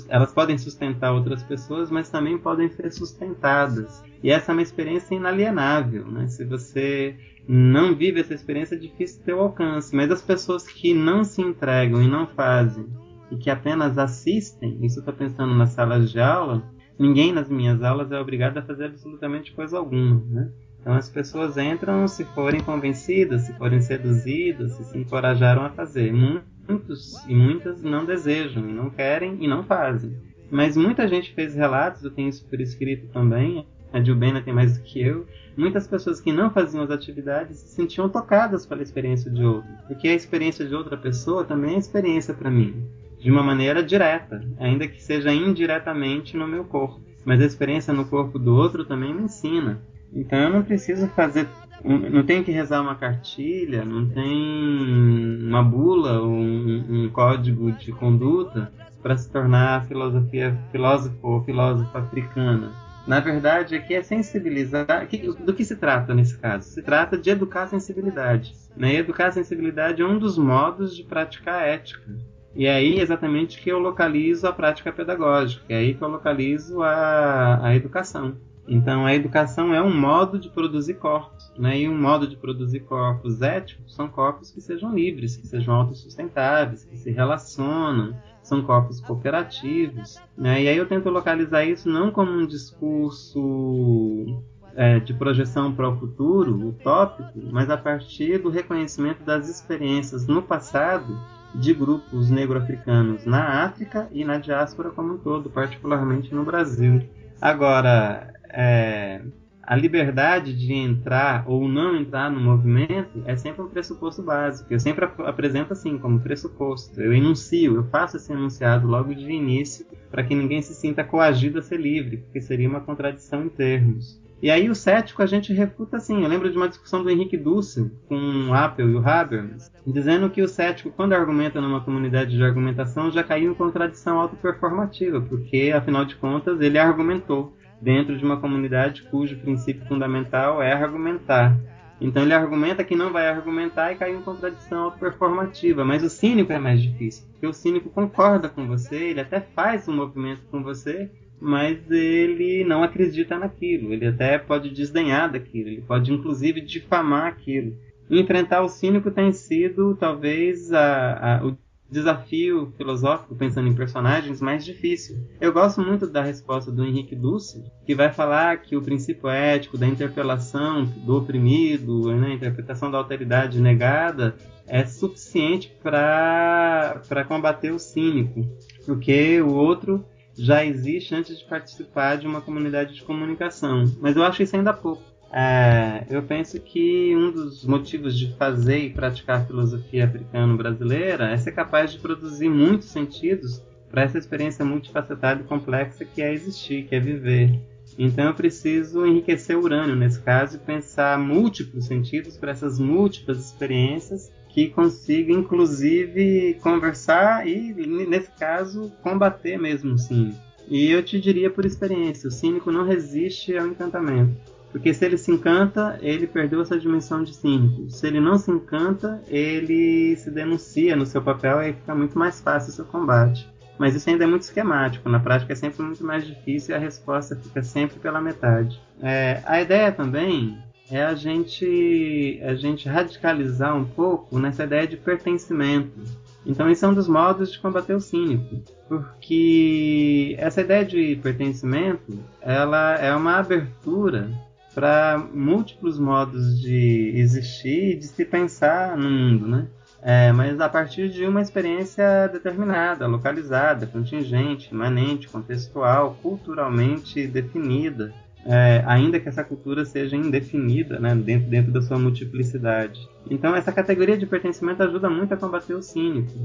elas podem sustentar outras pessoas, mas também podem ser sustentadas. E essa é uma experiência inalienável, né? Se você não vive essa experiência, é difícil ter o alcance. Mas as pessoas que não se entregam e não fazem, e que apenas assistem, isso eu estou pensando nas salas de aula, ninguém nas minhas aulas é obrigado a fazer absolutamente coisa alguma, né? Então as pessoas entram se forem convencidas, se forem seduzidas, se se encorajaram a fazer. Muitos e muitas não desejam, e não querem e não fazem. Mas muita gente fez relatos, eu tenho isso por escrito também, a Dilbena tem mais do que eu, muitas pessoas que não faziam as atividades se sentiam tocadas pela experiência de outro, porque a experiência de outra pessoa também é experiência para mim, de uma maneira direta, ainda que seja indiretamente no meu corpo. Mas a experiência no corpo do outro também me ensina. Então eu não preciso fazer não tem que rezar uma cartilha, não tem uma bula um, um código de conduta para se tornar filosofia filósofo ou filósofa africana. Na verdade, aqui é sensibilizar. Do que se trata nesse caso? Se trata de educar a sensibilidade. Né? educar a sensibilidade é um dos modos de praticar a ética. E é aí exatamente que eu localizo a prática pedagógica, é aí que eu localizo a, a educação. Então, a educação é um modo de produzir corpos, né? E um modo de produzir corpos éticos são corpos que sejam livres, que sejam autossustentáveis, que se relacionam, são corpos cooperativos, né? E aí eu tento localizar isso não como um discurso é, de projeção para o futuro, utópico, mas a partir do reconhecimento das experiências no passado de grupos negro-africanos na África e na diáspora como um todo, particularmente no Brasil. Agora, é, a liberdade de entrar ou não entrar no movimento é sempre um pressuposto básico. Eu sempre ap apresento assim, como pressuposto. Eu enuncio, eu faço esse enunciado logo de início para que ninguém se sinta coagido a ser livre, porque seria uma contradição em termos. E aí o cético a gente refuta assim. Eu lembro de uma discussão do Henrique Dussel com o Apple e o Habermas, dizendo que o cético, quando argumenta numa comunidade de argumentação, já caiu em contradição autoperformativa, porque afinal de contas ele argumentou dentro de uma comunidade cujo princípio fundamental é argumentar. Então ele argumenta que não vai argumentar e cai em contradição autoperformativa. Mas o cínico é mais difícil, porque o cínico concorda com você, ele até faz um movimento com você, mas ele não acredita naquilo. Ele até pode desdenhar daquilo, ele pode inclusive difamar aquilo. enfrentar o cínico tem sido talvez a, a, o desafio filosófico, pensando em personagens, mais difícil. Eu gosto muito da resposta do Henrique Duce, que vai falar que o princípio ético da interpelação do oprimido, né, a interpretação da alteridade negada, é suficiente para combater o cínico, porque o outro já existe antes de participar de uma comunidade de comunicação. Mas eu acho isso ainda pouco. É, eu penso que um dos motivos de fazer e praticar filosofia africano-brasileira é ser capaz de produzir muitos sentidos para essa experiência multifacetada e complexa que é existir, que é viver. Então eu preciso enriquecer o urânio nesse caso e pensar múltiplos sentidos para essas múltiplas experiências que consiga inclusive conversar e nesse caso combater mesmo o cínico. E eu te diria por experiência, o cínico não resiste ao encantamento. Porque se ele se encanta, ele perdeu essa dimensão de cínico. Se ele não se encanta, ele se denuncia no seu papel e fica muito mais fácil o seu combate. Mas isso ainda é muito esquemático, na prática é sempre muito mais difícil e a resposta fica sempre pela metade. É, a ideia também é a gente, a gente radicalizar um pouco nessa ideia de pertencimento. Então, esse é um dos modos de combater o cínico, porque essa ideia de pertencimento ela é uma abertura para múltiplos modos de existir e de se pensar no mundo, né? É, mas a partir de uma experiência determinada, localizada, contingente, imanente, contextual, culturalmente definida, é, ainda que essa cultura seja indefinida né, dentro, dentro da sua multiplicidade. Então, essa categoria de pertencimento ajuda muito a combater o cínico.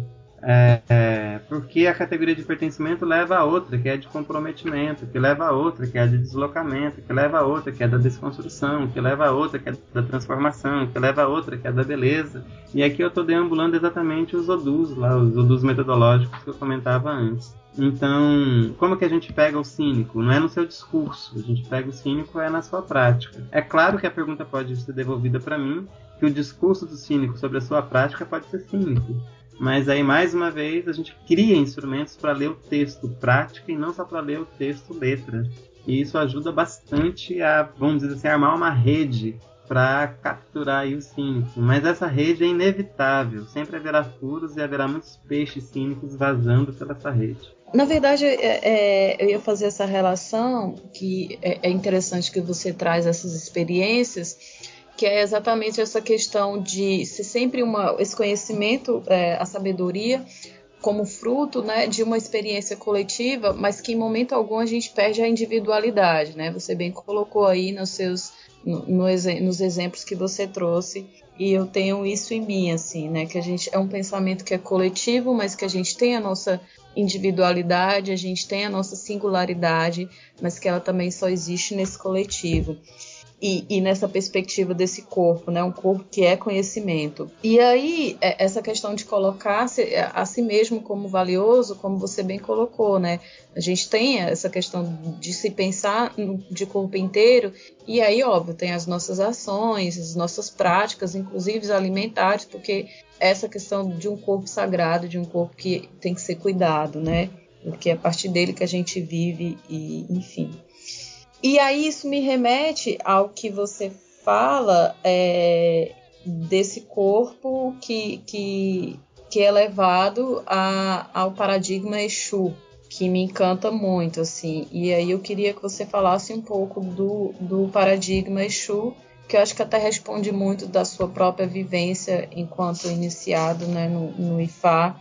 É, é, porque a categoria de pertencimento leva a outra, que é de comprometimento, que leva a outra, que é de deslocamento, que leva a outra, que é da desconstrução, que leva a outra, que é da transformação, que leva a outra, que é da beleza. E aqui eu estou deambulando exatamente os odus, lá, os odus metodológicos que eu comentava antes. Então, como que a gente pega o cínico? Não é no seu discurso, a gente pega o cínico é na sua prática. É claro que a pergunta pode ser devolvida para mim, que o discurso do cínico sobre a sua prática pode ser cínico. Mas aí, mais uma vez, a gente cria instrumentos para ler o texto prática e não só para ler o texto letra. E isso ajuda bastante a, vamos dizer assim, armar uma rede para capturar o cínico. Mas essa rede é inevitável. Sempre haverá furos e haverá muitos peixes cínicos vazando pela essa rede. Na verdade, é, é, eu ia fazer essa relação que é, é interessante que você traz essas experiências que é exatamente essa questão de ser sempre uma, esse conhecimento, é, a sabedoria, como fruto né, de uma experiência coletiva, mas que em momento algum a gente perde a individualidade, né? Você bem colocou aí nos seus no, no, nos exemplos que você trouxe e eu tenho isso em mim assim, né? Que a gente é um pensamento que é coletivo, mas que a gente tem a nossa individualidade, a gente tem a nossa singularidade, mas que ela também só existe nesse coletivo e, e, nessa perspectiva desse corpo, né? Um corpo que é conhecimento. E aí, é, essa questão de colocar é, a si mesmo como valioso, como você bem colocou, né? A gente tem essa questão de se pensar de corpo inteiro, e aí, óbvio, tem as nossas ações, as nossas práticas, inclusive alimentares, porque essa questão de um corpo sagrado, de um corpo que tem que ser cuidado, né? Porque é a partir dele que a gente vive e, enfim. E aí isso me remete ao que você fala é, desse corpo que, que, que é levado a, ao paradigma Exu, que me encanta muito, assim. E aí eu queria que você falasse um pouco do, do paradigma Exu, que eu acho que até responde muito da sua própria vivência enquanto iniciado né, no, no IFA,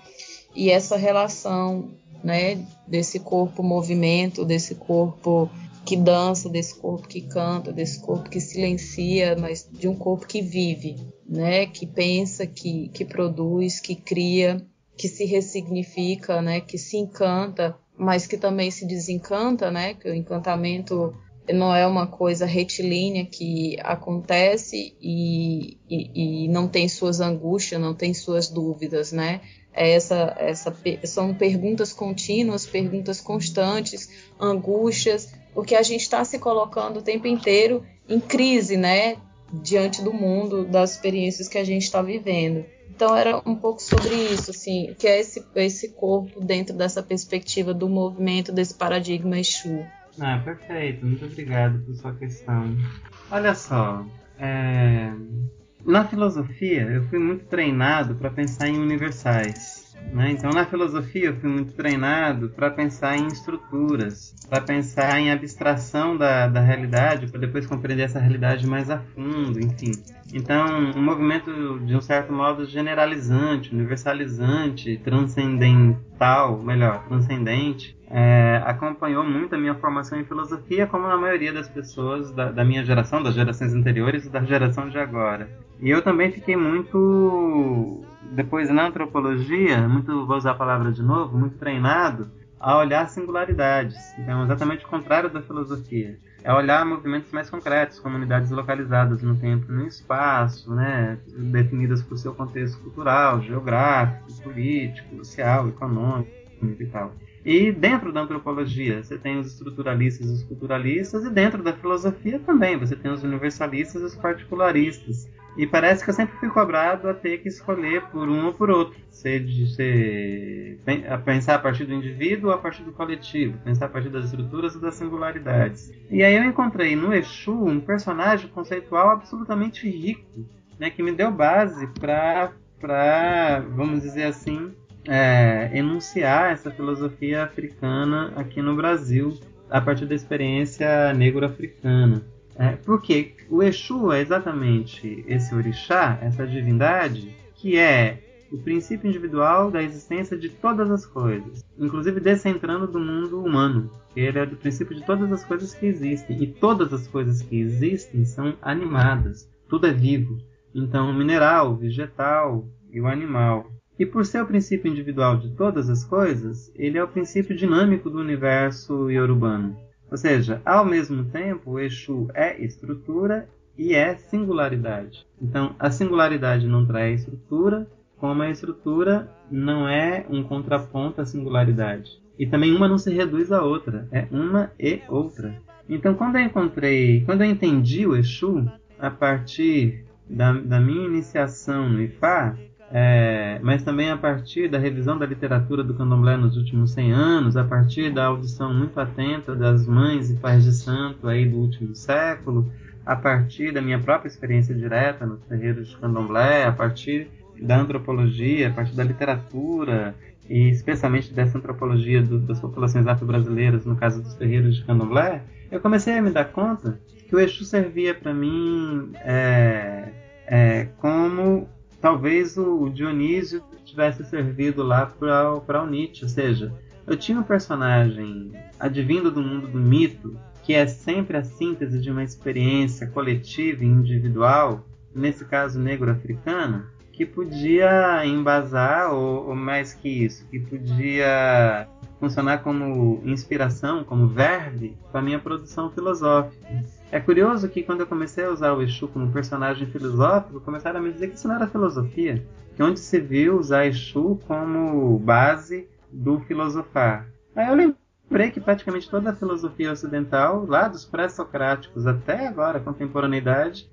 e essa relação né, desse corpo movimento, desse corpo que dança, desse corpo que canta, desse corpo que silencia, mas de um corpo que vive, né? Que pensa, que, que produz, que cria, que se ressignifica, né? Que se encanta, mas que também se desencanta, né? Que o encantamento não é uma coisa retilínea que acontece e, e, e não tem suas angústias, não tem suas dúvidas, né? É essa, essa, são perguntas contínuas, perguntas constantes, angústias, porque a gente está se colocando o tempo inteiro em crise, né? Diante do mundo, das experiências que a gente está vivendo. Então era um pouco sobre isso, assim, que é esse, esse corpo dentro dessa perspectiva do movimento, desse paradigma Exu. Ah, perfeito. Muito obrigado por sua questão. Olha só, é... na filosofia eu fui muito treinado para pensar em universais. Né? Então, na filosofia, eu fui muito treinado para pensar em estruturas, para pensar em abstração da, da realidade, para depois compreender essa realidade mais a fundo, enfim. Então, um movimento, de um certo modo, generalizante, universalizante, transcendental, melhor, transcendente, é, acompanhou muito a minha formação em filosofia, como a maioria das pessoas da, da minha geração, das gerações anteriores e da geração de agora. E eu também fiquei muito depois na antropologia, muito, vou usar a palavra de novo, muito treinado a olhar singularidades. Então, exatamente o contrário da filosofia. É olhar movimentos mais concretos, comunidades localizadas no tempo e no espaço, né, definidas por seu contexto cultural, geográfico, político, social, econômico e tal. E dentro da antropologia, você tem os estruturalistas e os culturalistas, e dentro da filosofia também, você tem os universalistas e os particularistas. E parece que eu sempre fui cobrado a ter que escolher por um ou por outro. Ser de ser, pensar a partir do indivíduo ou a partir do coletivo. Pensar a partir das estruturas e das singularidades. E aí eu encontrei no Exu um personagem conceitual absolutamente rico, né, que me deu base para, vamos dizer assim, é, enunciar essa filosofia africana aqui no Brasil a partir da experiência negro-africana. É, porque o Exu é exatamente esse orixá, essa divindade, que é o princípio individual da existência de todas as coisas, inclusive descentrando do mundo humano. Ele é do princípio de todas as coisas que existem, e todas as coisas que existem são animadas, tudo é vivo. Então, mineral, vegetal e o animal. E por ser o princípio individual de todas as coisas, ele é o princípio dinâmico do universo iorubano. Ou seja, ao mesmo tempo, o Exu é estrutura e é singularidade. Então, a singularidade não traz estrutura, como a estrutura não é um contraponto à singularidade. E também uma não se reduz à outra, é uma e outra. Então, quando eu encontrei, quando eu entendi o Exu, a partir da, da minha iniciação no Ifá, é, mas também a partir da revisão da literatura do candomblé nos últimos 100 anos, a partir da audição muito atenta das mães e pais de santo aí do último século, a partir da minha própria experiência direta nos terreiros de candomblé, a partir da antropologia, a partir da literatura e especialmente dessa antropologia do, das populações afro-brasileiras, no caso dos terreiros de candomblé, eu comecei a me dar conta que o Exu servia para mim é, é, como talvez o Dionísio tivesse servido lá para o Nietzsche, ou seja, eu tinha um personagem advindo do mundo do mito, que é sempre a síntese de uma experiência coletiva e individual, nesse caso negro-africano, que podia embasar, ou, ou mais que isso, que podia funcionar como inspiração, como verbe, para a minha produção filosófica. É curioso que quando eu comecei a usar o Exu como personagem filosófico, começaram a me dizer que isso não era filosofia, que onde se viu usar Exu como base do filosofar. Aí eu lembrei que praticamente toda a filosofia ocidental, lá dos pré-socráticos até agora, contemporaneidade,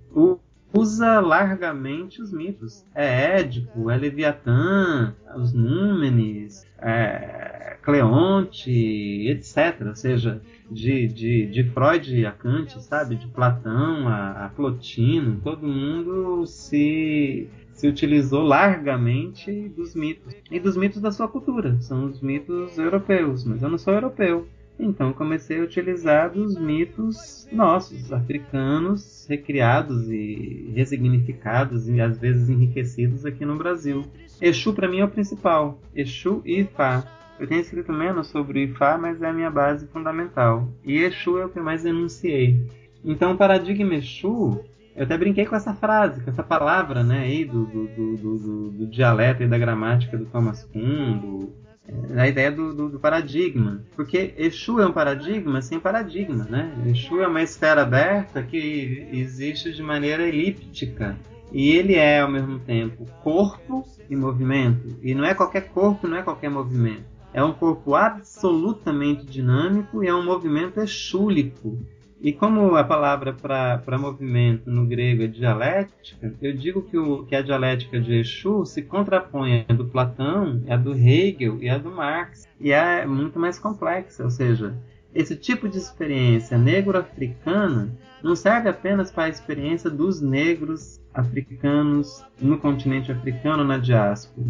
usa largamente os mitos. É Édipo, é Leviatã, os Númenes, é Cleonte, etc. Ou seja, de, de, de Freud a Kant, sabe? De Platão a, a Plotino, todo mundo se se utilizou largamente dos mitos e dos mitos da sua cultura. São os mitos europeus, mas eu não sou europeu. Então comecei a utilizar dos mitos nossos, africanos, recriados e ressignificados e às vezes enriquecidos aqui no Brasil. Exu para mim é o principal. Exu e Ifá. Eu tenho escrito menos sobre Ifá, mas é a minha base fundamental. E Exu é o que mais enunciei. Então o paradigma Exu eu até brinquei com essa frase, com essa palavra, né, aí do, do, do, do, dialeto e da gramática do Thomas Kuhn, é, a ideia do, do, do, paradigma. Porque Exu é um paradigma sem paradigma, né? Exu é uma esfera aberta que existe de maneira elíptica. E ele é, ao mesmo tempo, corpo e movimento. E não é qualquer corpo, não é qualquer movimento. É um corpo absolutamente dinâmico e é um movimento exúlico e como a palavra para movimento no grego é dialética, eu digo que, o, que a dialética de Exu se contrapõe à do Platão, à do Hegel e à do Marx, e é muito mais complexa, ou seja, esse tipo de experiência negro-africana não serve apenas para a experiência dos negros africanos no continente africano, na diáspora.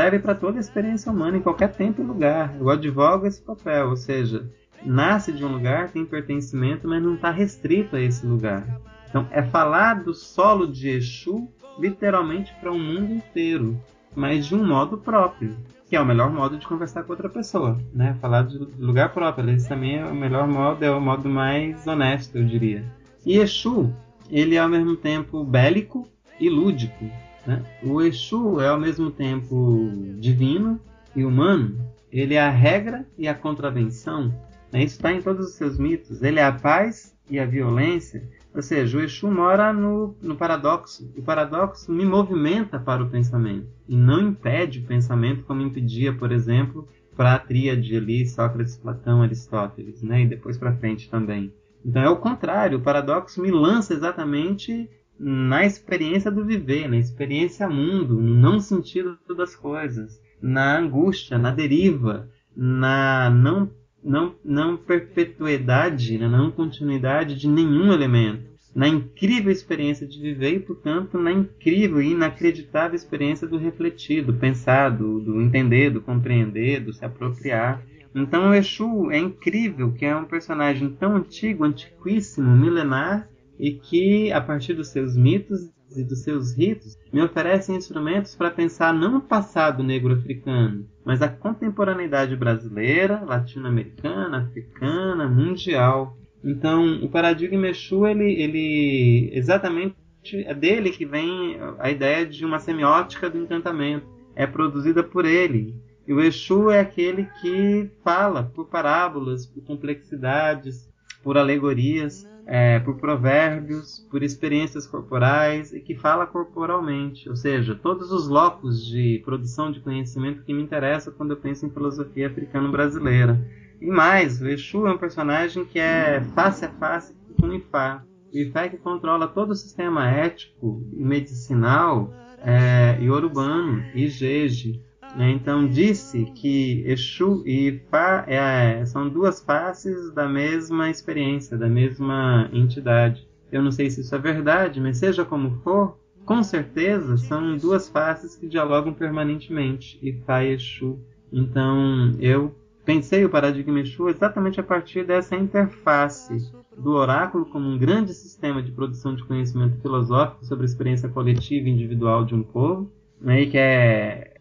Serve para toda a experiência humana em qualquer tempo e lugar. Eu advogo esse papel, ou seja, nasce de um lugar, tem pertencimento, mas não está restrito a esse lugar. Então, é falar do solo de Exu literalmente para o um mundo inteiro, mas de um modo próprio, que é o melhor modo de conversar com outra pessoa, né? Falar de lugar próprio, esse também é o melhor modo, é o modo mais honesto, eu diria. E Exu, ele é ao mesmo tempo bélico e lúdico. Né? O Exu é ao mesmo tempo divino e humano. Ele é a regra e a contravenção. Né? Isso está em todos os seus mitos. Ele é a paz e a violência. Ou seja, o Exu mora no, no paradoxo. O paradoxo me movimenta para o pensamento e não impede o pensamento, como impedia, por exemplo, para a tríade ali, Sócrates, Platão, Aristóteles, né? e depois para frente também. Então é o contrário, o paradoxo me lança exatamente na experiência do viver, na experiência mundo, no não sentido das coisas, na angústia, na deriva, na não não, não perpetuidade, na né, não continuidade de nenhum elemento. Na incrível experiência de viver e, portanto, na incrível e inacreditável experiência do refletir, do pensar, do, do entender, do compreender, do se apropriar. Então o Exu é incrível, que é um personagem tão antigo, antiquíssimo, milenar, e que, a partir dos seus mitos e dos seus ritos, me oferecem instrumentos para pensar não o passado negro-africano, mas a contemporaneidade brasileira, latino-americana, africana, mundial. Então, o paradigma Exu, ele, ele exatamente é dele que vem a ideia de uma semiótica do encantamento. É produzida por ele. E o Exu é aquele que fala por parábolas, por complexidades, por alegorias é, por provérbios, por experiências corporais e que fala corporalmente, ou seja, todos os locos de produção de conhecimento que me interessam quando eu penso em filosofia africano-brasileira. E mais, o Exu é um personagem que é face a face com o Ifá. O Ifá é que controla todo o sistema ético e medicinal é, e urbano e jeje? Então disse que Exu e Ifá é, são duas faces da mesma experiência, da mesma entidade. Eu não sei se isso é verdade, mas seja como for, com certeza são duas faces que dialogam permanentemente, Ifá e Exu. Então eu pensei o paradigma Exu exatamente a partir dessa interface do oráculo como um grande sistema de produção de conhecimento filosófico sobre a experiência coletiva e individual de um povo, né, que é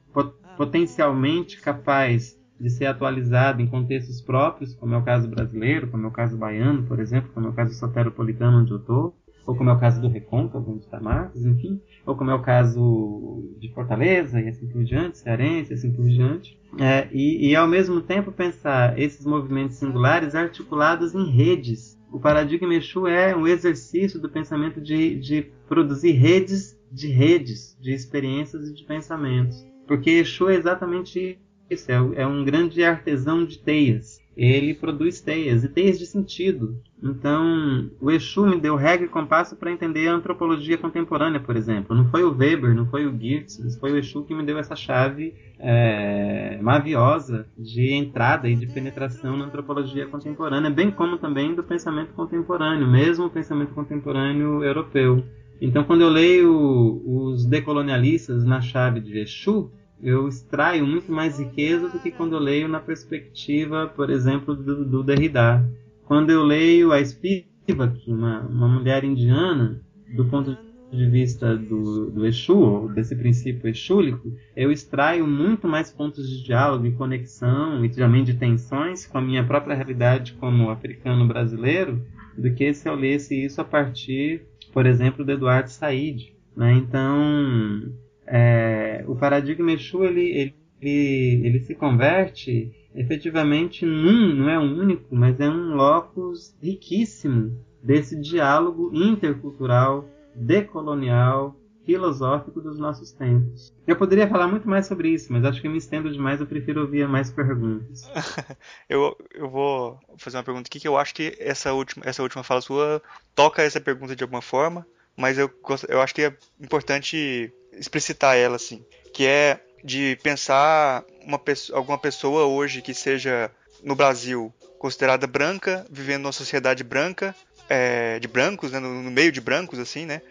potencialmente capaz de ser atualizado em contextos próprios, como é o caso brasileiro, como é o caso baiano, por exemplo, como é o caso soteropolitano onde eu estou, ou como é o caso do Recôncavo, onde está Marcos, enfim, ou como é o caso de Fortaleza e assim por diante, cearense e assim por diante. É, e, e ao mesmo tempo pensar esses movimentos singulares articulados em redes. O paradigma Exu é um exercício do pensamento de, de produzir redes de redes, de experiências e de pensamentos. Porque Exu é exatamente isso, é, é um grande artesão de teias. Ele produz teias, e teias de sentido. Então, o Exu me deu regra e compasso para entender a antropologia contemporânea, por exemplo. Não foi o Weber, não foi o Geertz, foi o Exu que me deu essa chave é, maviosa de entrada e de penetração na antropologia contemporânea, bem como também do pensamento contemporâneo, mesmo o pensamento contemporâneo europeu. Então, quando eu leio os decolonialistas na chave de Exu, eu extraio muito mais riqueza do que quando eu leio na perspectiva, por exemplo, do, do Derrida. Quando eu leio a Spivak, uma, uma mulher indiana, do ponto de vista do, do Exu, desse princípio exúlico, eu extraio muito mais pontos de diálogo e conexão e também de tensões com a minha própria realidade como africano brasileiro, do que se eu lesse isso a partir, por exemplo, do Eduardo Said. Né? Então, é, o paradigma Exu ele, ele, ele, se converte efetivamente num, não é um único, mas é um locus riquíssimo desse diálogo intercultural, decolonial, filosófico dos nossos tempos. Eu poderia falar muito mais sobre isso, mas acho que me estendo demais, eu prefiro ouvir mais perguntas. eu, eu vou fazer uma pergunta aqui que eu acho que essa última, essa última fala sua toca essa pergunta de alguma forma, mas eu, eu acho que é importante explicitar ela, assim, que é de pensar uma pessoa, alguma pessoa hoje que seja no Brasil considerada branca, vivendo numa sociedade branca, é, de brancos, né, no, no, meio de brancos, assim, né,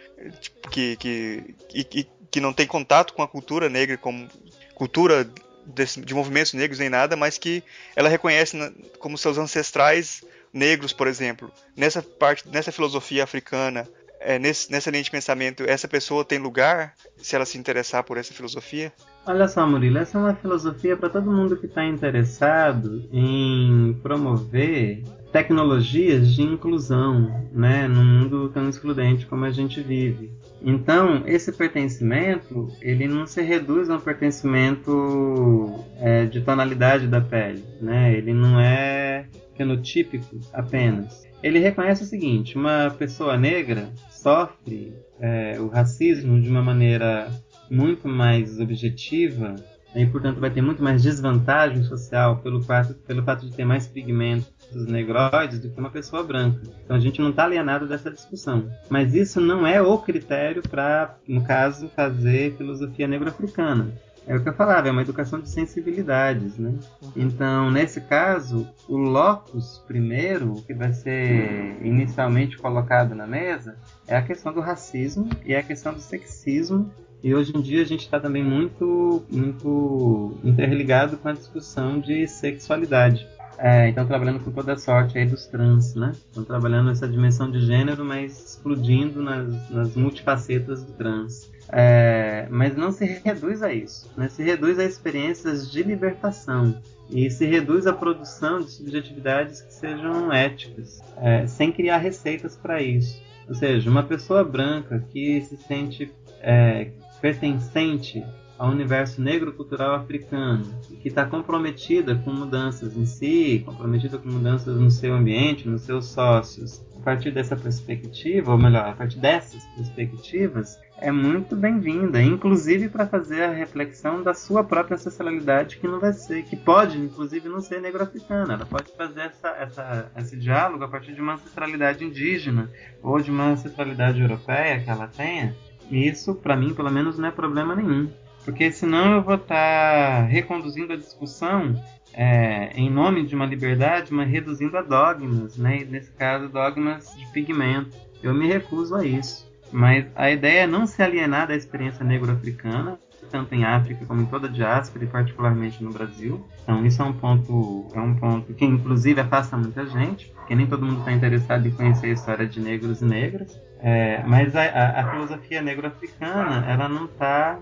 tipo, que, que, que, que não tem contato com a cultura negra, como cultura de, de movimentos negros nem nada, mas que ela reconhece como seus ancestrais negros, por exemplo. Nessa parte, nessa filosofia africana, é, nesse, nessa linha de pensamento, essa pessoa tem lugar se ela se interessar por essa filosofia? Olha só, Murilo, essa é uma filosofia para todo mundo que está interessado em promover tecnologias de inclusão, né, num mundo tão excludente como a gente vive. Então, esse pertencimento, ele não se reduz a um pertencimento é, de tonalidade da pele, né? Ele não é fenotípico apenas. Ele reconhece o seguinte: uma pessoa negra sofre é, o racismo de uma maneira muito mais objetiva e, portanto, vai ter muito mais desvantagem social pelo fato, pelo fato de ter mais pigmentos negroides do que uma pessoa branca. Então a gente não está alienado dessa discussão. Mas isso não é o critério para, no caso, fazer filosofia negro-africana. É o que eu falava, é uma educação de sensibilidades, né? Então, nesse caso, o locus primeiro, que vai ser inicialmente colocado na mesa, é a questão do racismo e é a questão do sexismo. E hoje em dia a gente está também muito, muito interligado com a discussão de sexualidade. É, então trabalhando com toda a sorte aí dos trans, né? Estão trabalhando essa dimensão de gênero, mas explodindo nas, nas multifacetas do trans. É, mas não se reduz a isso, né? se reduz a experiências de libertação e se reduz a produção de subjetividades que sejam éticas, é, sem criar receitas para isso. Ou seja, uma pessoa branca que se sente é, pertencente ao universo negro cultural africano, que está comprometida com mudanças em si, comprometida com mudanças no seu ambiente, nos seus sócios, a partir dessa perspectiva, ou melhor, a partir dessas perspectivas, é muito bem-vinda, inclusive para fazer a reflexão da sua própria ancestralidade, que não vai ser, que pode, inclusive, não ser negro-africana. Ela pode fazer essa, essa, esse diálogo a partir de uma ancestralidade indígena ou de uma ancestralidade europeia que ela tenha. E isso, para mim, pelo menos, não é problema nenhum. Porque senão eu vou estar tá reconduzindo a discussão é, em nome de uma liberdade, mas reduzindo a dogmas, né? E nesse caso, dogmas de pigmento. Eu me recuso a isso. Mas a ideia é não se alienar da experiência negro-africana, tanto em África como em toda a diáspora e particularmente no Brasil. Então isso é um ponto, é um ponto que inclusive afasta muita gente, porque nem todo mundo está interessado em conhecer a história de negros e negras. É, mas a, a, a filosofia negro-africana ela não está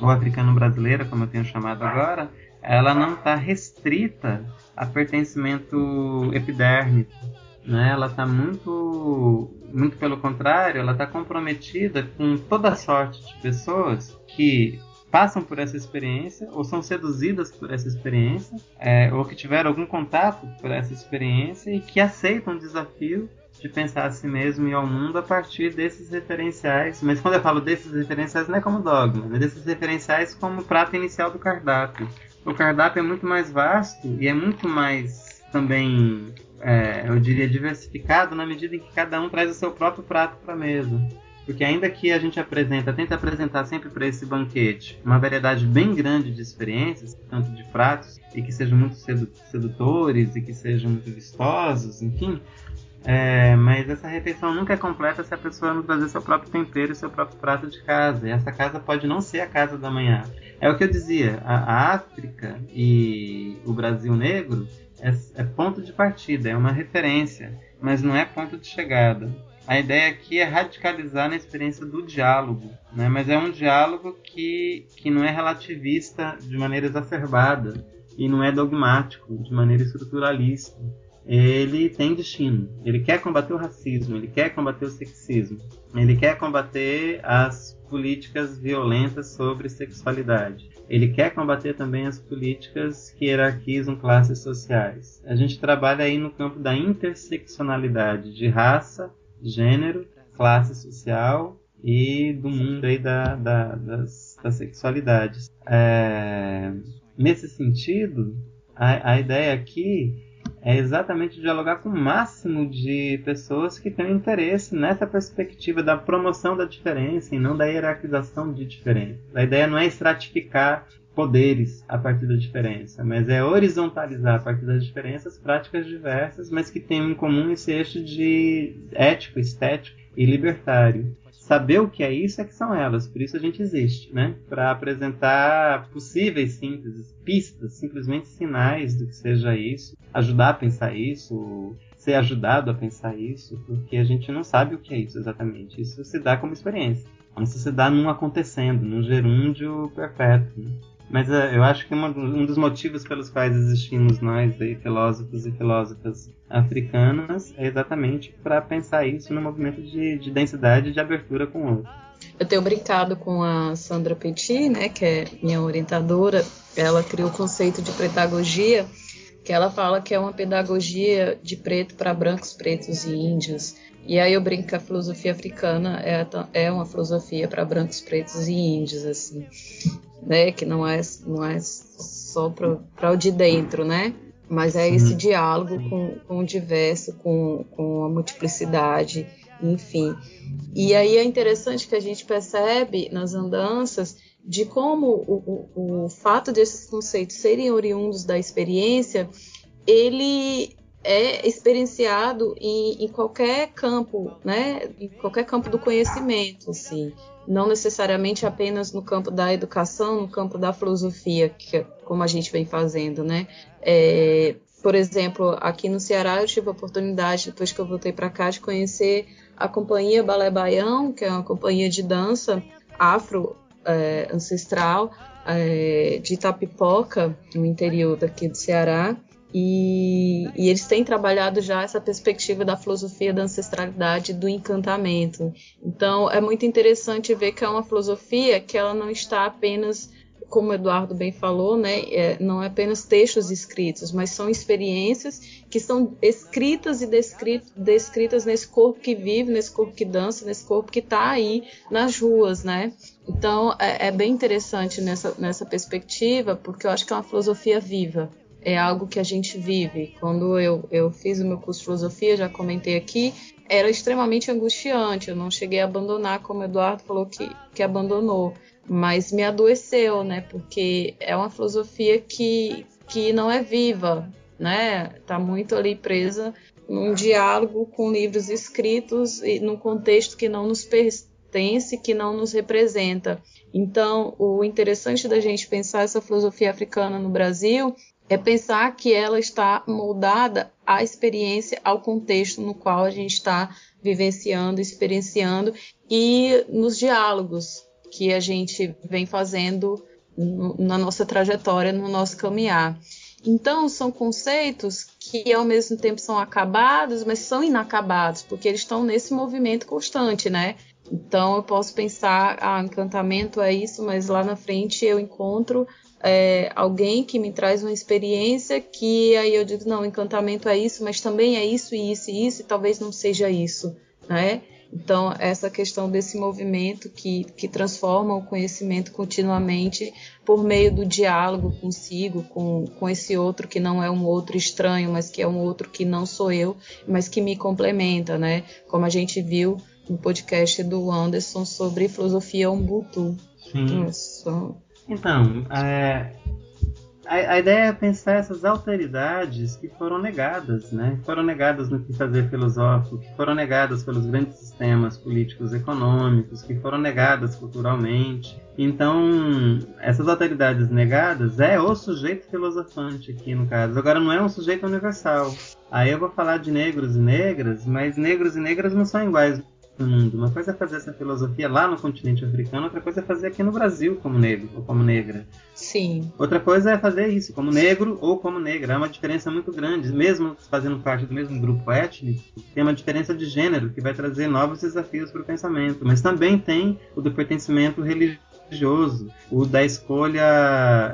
ou africano-brasileira, como eu tenho chamado agora, ela não está restrita a pertencimento epidérmico. Né? Ela está muito, muito pelo contrário, ela está comprometida com toda sorte de pessoas que passam por essa experiência ou são seduzidas por essa experiência é, ou que tiveram algum contato por essa experiência e que aceitam o desafio de pensar a si mesmo e ao mundo a partir desses referenciais. Mas quando eu falo desses referenciais não é como dogma, mas desses referenciais como prato inicial do cardápio. O cardápio é muito mais vasto e é muito mais também, é, eu diria, diversificado na medida em que cada um traz o seu próprio prato para a mesa. Porque ainda que a gente apresenta, tenta apresentar sempre para esse banquete uma variedade bem grande de experiências, tanto de pratos, e que sejam muito sedutores e que sejam muito vistosos, enfim, é, mas essa refeição nunca é completa se a pessoa não trazer seu próprio tempero e seu próprio prato de casa. E essa casa pode não ser a casa da manhã. É o que eu dizia, a, a África e o Brasil negro é, é ponto de partida, é uma referência, mas não é ponto de chegada. A ideia aqui é radicalizar na experiência do diálogo, né? mas é um diálogo que, que não é relativista de maneira exacerbada e não é dogmático de maneira estruturalista ele tem destino. Ele quer combater o racismo, ele quer combater o sexismo, ele quer combater as políticas violentas sobre sexualidade. Ele quer combater também as políticas que hierarquizam classes sociais. A gente trabalha aí no campo da interseccionalidade de raça, gênero, classe social e do mundo aí da, da, das, das sexualidades. É, nesse sentido, a, a ideia aqui é exatamente dialogar com o máximo de pessoas que têm interesse nessa perspectiva da promoção da diferença e não da hierarquização de diferença. A ideia não é estratificar poderes a partir da diferença, mas é horizontalizar a partir das diferenças práticas diversas, mas que têm em comum esse eixo de ético, estético e libertário saber o que é isso é que são elas, por isso a gente existe, né? Para apresentar possíveis sínteses, pistas, simplesmente sinais do que seja isso, ajudar a pensar isso, ser ajudado a pensar isso, porque a gente não sabe o que é isso exatamente. Isso se dá como experiência. Isso se dá num acontecendo, num gerúndio perpétuo. Né? Mas uh, eu acho que uma, um dos motivos pelos quais existimos nós, aí, filósofos e filósofas africanas, é exatamente para pensar isso no movimento de, de densidade de abertura com o outro. Eu tenho brincado com a Sandra Petit, né, que é minha orientadora. Ela criou o conceito de pedagogia, que ela fala que é uma pedagogia de preto para brancos, pretos e índios. E aí eu brinco que a filosofia africana é, é uma filosofia para brancos, pretos e índios, assim né? Que não é, não é só para o de dentro, né? Mas é esse diálogo com, com o diverso, com, com a multiplicidade, enfim. E aí é interessante que a gente percebe nas andanças de como o, o, o fato desses conceitos serem oriundos da experiência, ele é experienciado em, em, qualquer campo, né? Em qualquer campo do conhecimento, assim não necessariamente apenas no campo da educação, no campo da filosofia, que é como a gente vem fazendo, né? É, por exemplo, aqui no Ceará eu tive a oportunidade, depois que eu voltei para cá, de conhecer a companhia Balé Baião, que é uma companhia de dança afro é, ancestral é, de Itapipoca, no interior daqui do Ceará. E, e, eles têm trabalhado já essa perspectiva da filosofia da ancestralidade do encantamento. Então é muito interessante ver que é uma filosofia que ela não está apenas, como o Eduardo bem falou, né, é, não é apenas textos escritos, mas são experiências que são escritas e descritas nesse corpo que vive, nesse corpo que dança, nesse corpo que está aí nas ruas, né? Então é, é bem interessante nessa, nessa perspectiva, porque eu acho que é uma filosofia viva é algo que a gente vive. Quando eu, eu fiz o meu curso de filosofia, já comentei aqui, era extremamente angustiante. Eu não cheguei a abandonar, como o Eduardo falou que, que abandonou, mas me adoeceu, né? Porque é uma filosofia que, que não é viva, né? Tá muito ali presa num diálogo com livros escritos e num contexto que não nos pertence, que não nos representa. Então, o interessante da gente pensar essa filosofia africana no Brasil é pensar que ela está moldada à experiência, ao contexto no qual a gente está vivenciando, experienciando e nos diálogos que a gente vem fazendo no, na nossa trajetória, no nosso caminhar. Então, são conceitos que ao mesmo tempo são acabados, mas são inacabados, porque eles estão nesse movimento constante, né? Então, eu posso pensar, ah, encantamento é isso, mas lá na frente eu encontro é, alguém que me traz uma experiência que aí eu digo, não, encantamento é isso, mas também é isso e isso e isso, e talvez não seja isso, né? Então, essa questão desse movimento que, que transforma o conhecimento continuamente por meio do diálogo consigo, com, com esse outro que não é um outro estranho, mas que é um outro que não sou eu, mas que me complementa, né? Como a gente viu no podcast do Anderson sobre filosofia Ubuntu. Sim. Então, é, a, a, ideia é pensar essas alteridades que foram negadas, né? Foram negadas no que fazer filosófico, que foram negadas pelos grandes sistemas políticos econômicos, que foram negadas culturalmente. Então, essas alteridades negadas é o sujeito filosofante aqui no caso. Agora, não é um sujeito universal. Aí eu vou falar de negros e negras, mas negros e negras não são iguais mundo. Uma coisa é fazer essa filosofia lá no continente africano, outra coisa é fazer aqui no Brasil como negro ou como negra. Sim. Outra coisa é fazer isso como negro ou como negra. É uma diferença muito grande. Mesmo fazendo parte do mesmo grupo étnico, tem uma diferença de gênero que vai trazer novos desafios para o pensamento. Mas também tem o do pertencimento religioso, o da escolha,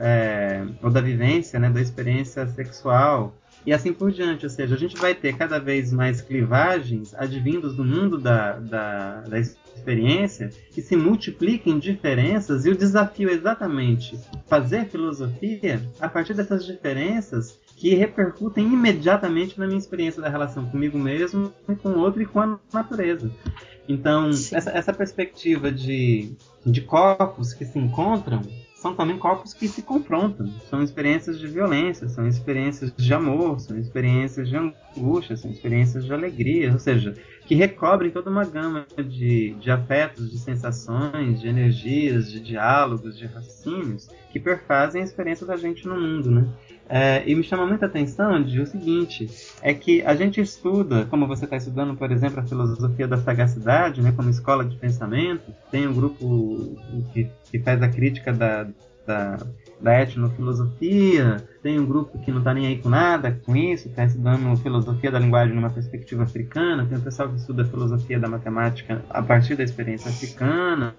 é, ou da vivência, né, da experiência sexual, e assim por diante. Ou seja, a gente vai ter cada vez mais clivagens advindos do mundo da, da, da experiência que se multipliquem em diferenças e o desafio é exatamente fazer filosofia a partir dessas diferenças que repercutem imediatamente na minha experiência da relação comigo mesmo, com o outro e com a natureza. Então, essa, essa perspectiva de, de corpos que se encontram são também corpos que se confrontam. São experiências de violência, são experiências de amor, são experiências de angústia, são experiências de alegria, ou seja, que recobrem toda uma gama de, de afetos, de sensações, de energias, de diálogos, de raciocínios que perfazem a experiência da gente no mundo, né? É, e me chama muita atenção de o seguinte, é que a gente estuda, como você está estudando, por exemplo, a filosofia da sagacidade, né, como escola de pensamento, tem um grupo que, que faz a crítica da, da, da etnofilosofia, tem um grupo que não está nem aí com nada com isso, está estudando filosofia da linguagem numa perspectiva africana, tem o pessoal que estuda filosofia da matemática a partir da experiência africana,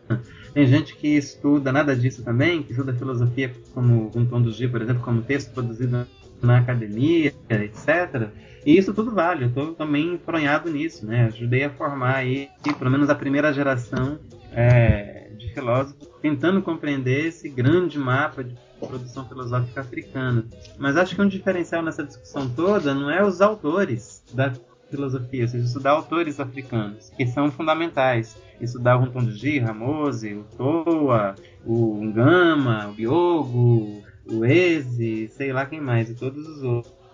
tem gente que estuda nada disso também, que estuda filosofia como um G, por exemplo, como texto produzido na academia, etc. E isso tudo vale, eu estou também enfronhado nisso, né? Ajudei a formar aí, pelo menos a primeira geração é, de filósofos, tentando compreender esse grande mapa de produção filosófica africana. Mas acho que um diferencial nessa discussão toda não é os autores da filosofia, ou seja, estudar autores africanos, que são fundamentais. Estudar o Rontonji, Ramose, o Toa, o Ngama, o Biogo, o Eze, sei lá quem mais, e todos os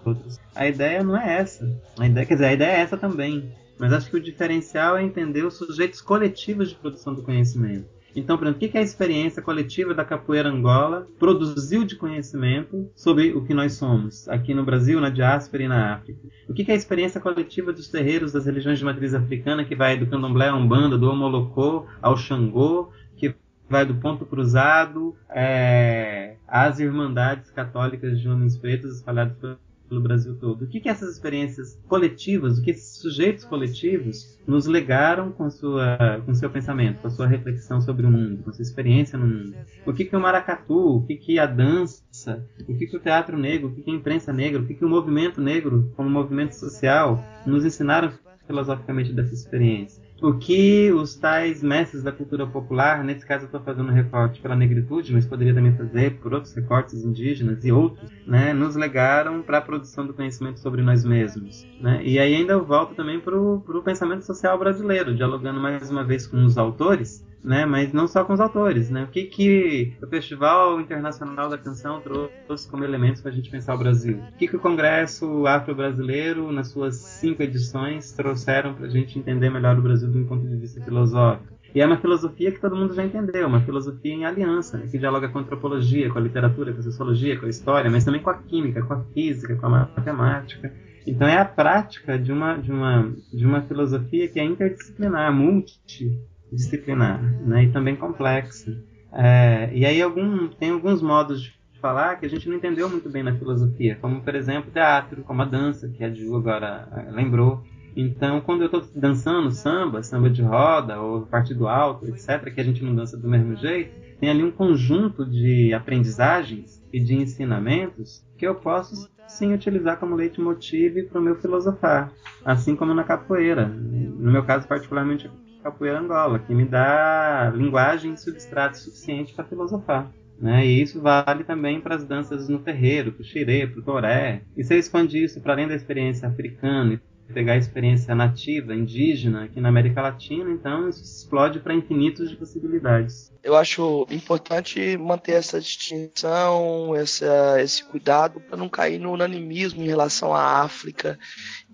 outros. A ideia não é essa. A ideia, quer dizer, a ideia é essa também. Mas acho que o diferencial é entender os sujeitos coletivos de produção do conhecimento. Então, por exemplo, o que a experiência coletiva da capoeira Angola produziu de conhecimento sobre o que nós somos, aqui no Brasil, na diáspora e na África? O que a experiência coletiva dos terreiros das religiões de matriz africana, que vai do candomblé à umbanda, do omolocô ao xangô, que vai do ponto cruzado é, às irmandades católicas de homens pretos espalhados pelo Brasil todo. O que, que essas experiências coletivas, o que esses sujeitos coletivos nos legaram com, sua, com seu pensamento, com a sua reflexão sobre o mundo, com sua experiência no mundo? O que, que o maracatu, o que, que a dança, o que, que o teatro negro, o que, que a imprensa negra, o que, que o movimento negro, como movimento social, nos ensinaram filosoficamente dessa experiência? O que os tais mestres da cultura popular, nesse caso eu estou fazendo recorte pela negritude, mas poderia também fazer por outros recortes indígenas e outros, né, nos legaram para a produção do conhecimento sobre nós mesmos. Né? E aí ainda eu volto também para o pensamento social brasileiro, dialogando mais uma vez com os autores, né? Mas não só com os autores, né? O que, que o Festival Internacional da Canção trouxe como elementos para a gente pensar o Brasil? O que, que o Congresso Afro-Brasileiro, nas suas cinco edições, trouxeram para a gente entender melhor o Brasil do ponto de vista filosófico? E é uma filosofia que todo mundo já entendeu, uma filosofia em aliança, né? que dialoga com a antropologia, com a literatura, com a sociologia, com a história, mas também com a química, com a física, com a matemática. Então é a prática de uma, de uma, de uma filosofia que é interdisciplinar, multi disciplinar né, e também complexa. É, e aí algum, tem alguns modos de falar que a gente não entendeu muito bem na filosofia, como por exemplo teatro, como a dança, que a Ju agora é, lembrou. Então, quando eu estou dançando samba, samba de roda ou partido alto, etc., que a gente não dança do mesmo jeito, tem ali um conjunto de aprendizagens e de ensinamentos que eu posso sim utilizar como leitmotiv para o meu filosofar, assim como na capoeira. No meu caso, particularmente, capoeira angola, que me dá linguagem e substrato suficiente para filosofar. Né? E isso vale também para as danças no terreiro, para o xirê, para o toré. E se eu expandir isso para além da experiência africana pegar a experiência nativa, indígena, aqui na América Latina, então isso explode para infinitos de possibilidades. Eu acho importante manter essa distinção, essa, esse cuidado para não cair no unanimismo em relação à África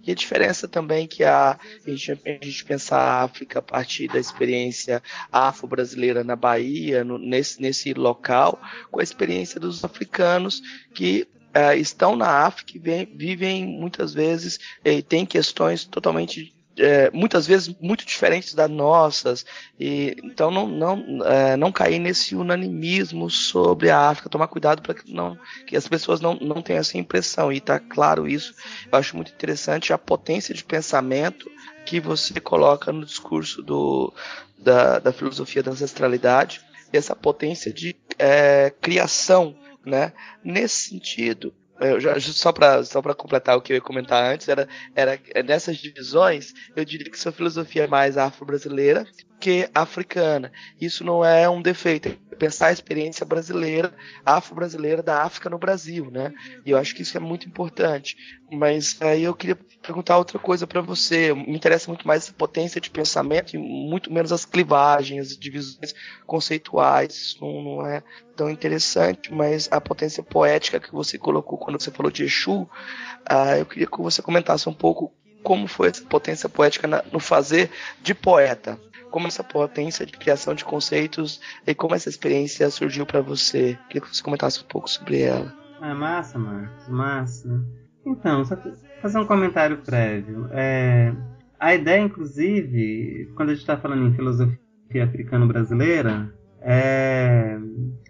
e a diferença também que a, a, gente, a gente pensa a África a partir da experiência afro-brasileira na Bahia, no, nesse, nesse local, com a experiência dos africanos que uh, estão na África e vivem muitas vezes e têm questões totalmente é, muitas vezes muito diferentes das nossas, e, então não, não, é, não cair nesse unanimismo sobre a África, tomar cuidado para que, não, que as pessoas não, não tenham essa impressão, e está claro isso, eu acho muito interessante a potência de pensamento que você coloca no discurso do, da, da filosofia da ancestralidade, essa potência de é, criação né? Nesse sentido, já, só para só completar o que eu ia comentar antes, era, era nessas divisões, eu diria que sua filosofia é mais afro-brasileira que africana. Isso não é um defeito, é pensar a experiência brasileira, afro-brasileira da África no Brasil, né? E eu acho que isso é muito importante. Mas aí eu queria perguntar outra coisa para você. Me interessa muito mais essa potência de pensamento e muito menos as clivagens, as divisões conceituais. Isso não, é tão interessante, mas a potência poética que você colocou quando você falou de Exu, uh, eu queria que você comentasse um pouco como foi essa potência poética na, no fazer de poeta como essa potência de criação de conceitos e como essa experiência surgiu para você. Queria que você comentasse um pouco sobre ela. Ah, massa, Marcos, massa. Então, só fazer um comentário prévio. É, a ideia, inclusive, quando a gente está falando em filosofia africano-brasileira, é,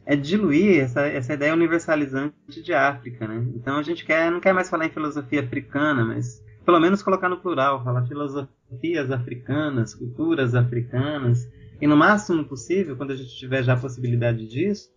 é, diluir essa, essa ideia universalizante de África, né? Então a gente quer, não quer mais falar em filosofia africana, mas pelo menos colocar no plural, falar filosofias africanas, culturas africanas, e no máximo possível, quando a gente tiver já a possibilidade disso,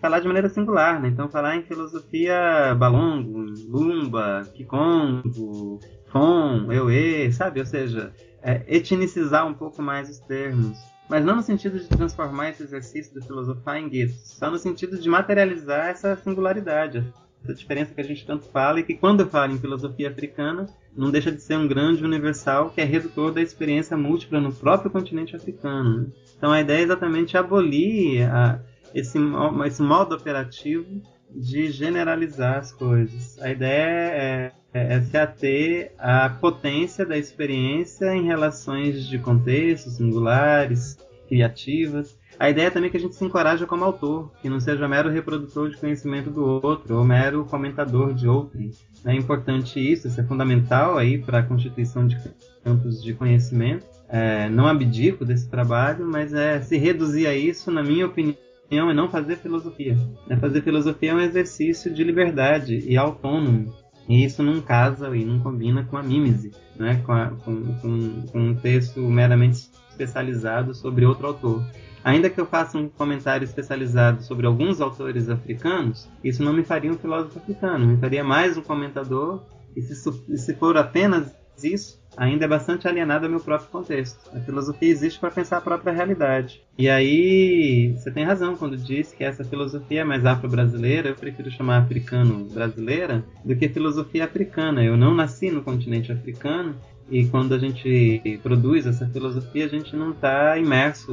falar de maneira singular, né? Então falar em filosofia balongo, lumba, kikongo, fon, euê, sabe? Ou seja, é, etnicizar um pouco mais os termos. Mas não no sentido de transformar esse exercício de filosofar em guetos, só no sentido de materializar essa singularidade, essa diferença que a gente tanto fala e que quando eu falo em filosofia africana, não deixa de ser um grande universal que é redutor da experiência múltipla no próprio continente africano. Né? Então a ideia é exatamente abolir a, esse, esse modo operativo de generalizar as coisas. A ideia é, é, é, se ater à potência da experiência em relações de contextos singulares, criativas, a ideia é também que a gente se encoraja como autor, que não seja mero reprodutor de conhecimento do outro ou mero comentador de outro. É importante isso, isso é fundamental aí para a constituição de campos de conhecimento. É, não abdico desse trabalho, mas é se reduzir a isso, na minha opinião, é não fazer filosofia. É fazer filosofia é um exercício de liberdade e autônomo. E isso não casa e não combina com a mímese, né? com, a, com, com, com um texto meramente especializado sobre outro autor. Ainda que eu faça um comentário especializado sobre alguns autores africanos, isso não me faria um filósofo africano, me faria mais um comentador, e se, se for apenas isso, ainda é bastante alienado ao meu próprio contexto. A filosofia existe para pensar a própria realidade. E aí, você tem razão quando diz que essa filosofia é mais afro-brasileira, eu prefiro chamar africano-brasileira, do que filosofia africana. Eu não nasci no continente africano, e quando a gente produz essa filosofia, a gente não está imerso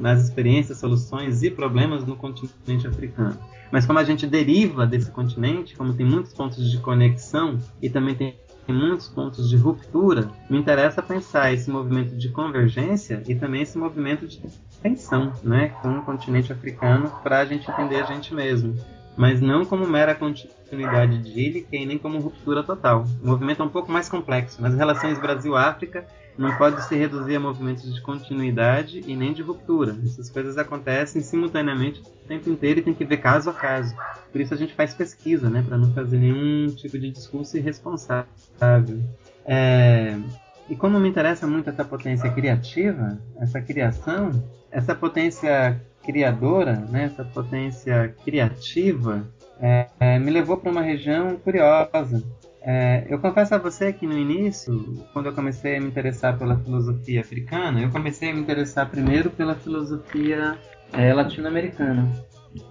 nas experiências, soluções e problemas no continente africano. Mas como a gente deriva desse continente, como tem muitos pontos de conexão e também tem muitos pontos de ruptura, me interessa pensar esse movimento de convergência e também esse movimento de tensão né, com o continente africano para a gente entender a gente mesmo. Mas não como mera continuidade idílica e nem como ruptura total. O movimento é um pouco mais complexo. Nas relações Brasil-África, não pode se reduzir a movimentos de continuidade e nem de ruptura. Essas coisas acontecem simultaneamente o tempo inteiro e tem que ver caso a caso. Por isso a gente faz pesquisa, né, para não fazer nenhum tipo de discurso irresponsável. É... E como me interessa muito essa potência criativa, essa criação, essa potência criadora, né, essa potência criativa, é, é, me levou para uma região curiosa. É, eu confesso a você que no início, quando eu comecei a me interessar pela filosofia africana, eu comecei a me interessar primeiro pela filosofia é, latino-americana.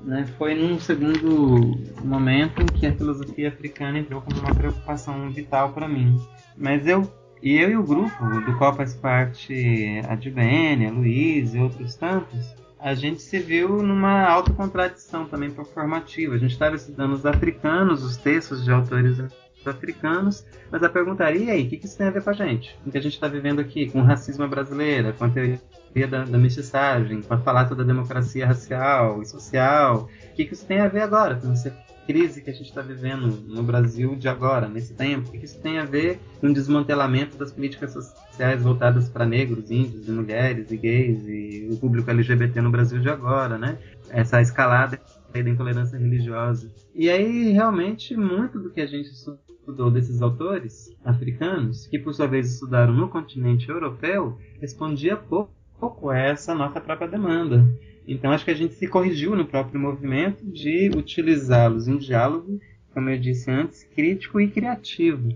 Né? Foi num segundo momento em que a filosofia africana entrou como uma preocupação vital para mim. Mas eu e eu e o grupo do qual faz parte a Divene, a Luiz e outros tantos, a gente se viu numa autocontradição também performativa. A gente estava estudando os africanos, os textos de autores africanos, mas a perguntaria aí, o que, que isso tem a ver com a gente? O que a gente está vivendo aqui, com o racismo brasileiro, com a teoria da, da mestiçagem, com a falácia da democracia racial e social, o que, que isso tem a ver agora com essa crise que a gente está vivendo no Brasil de agora, nesse tempo? O que, que isso tem a ver com o desmantelamento das políticas sociais voltadas para negros, índios e mulheres e gays e o público LGBT no Brasil de agora, né? Essa escalada da intolerância religiosa. E aí, realmente, muito do que a gente estudou desses autores africanos, que por sua vez estudaram no continente europeu, respondia pouco, pouco a essa nossa própria demanda. Então acho que a gente se corrigiu no próprio movimento de utilizá-los em diálogo, como eu disse antes, crítico e criativo.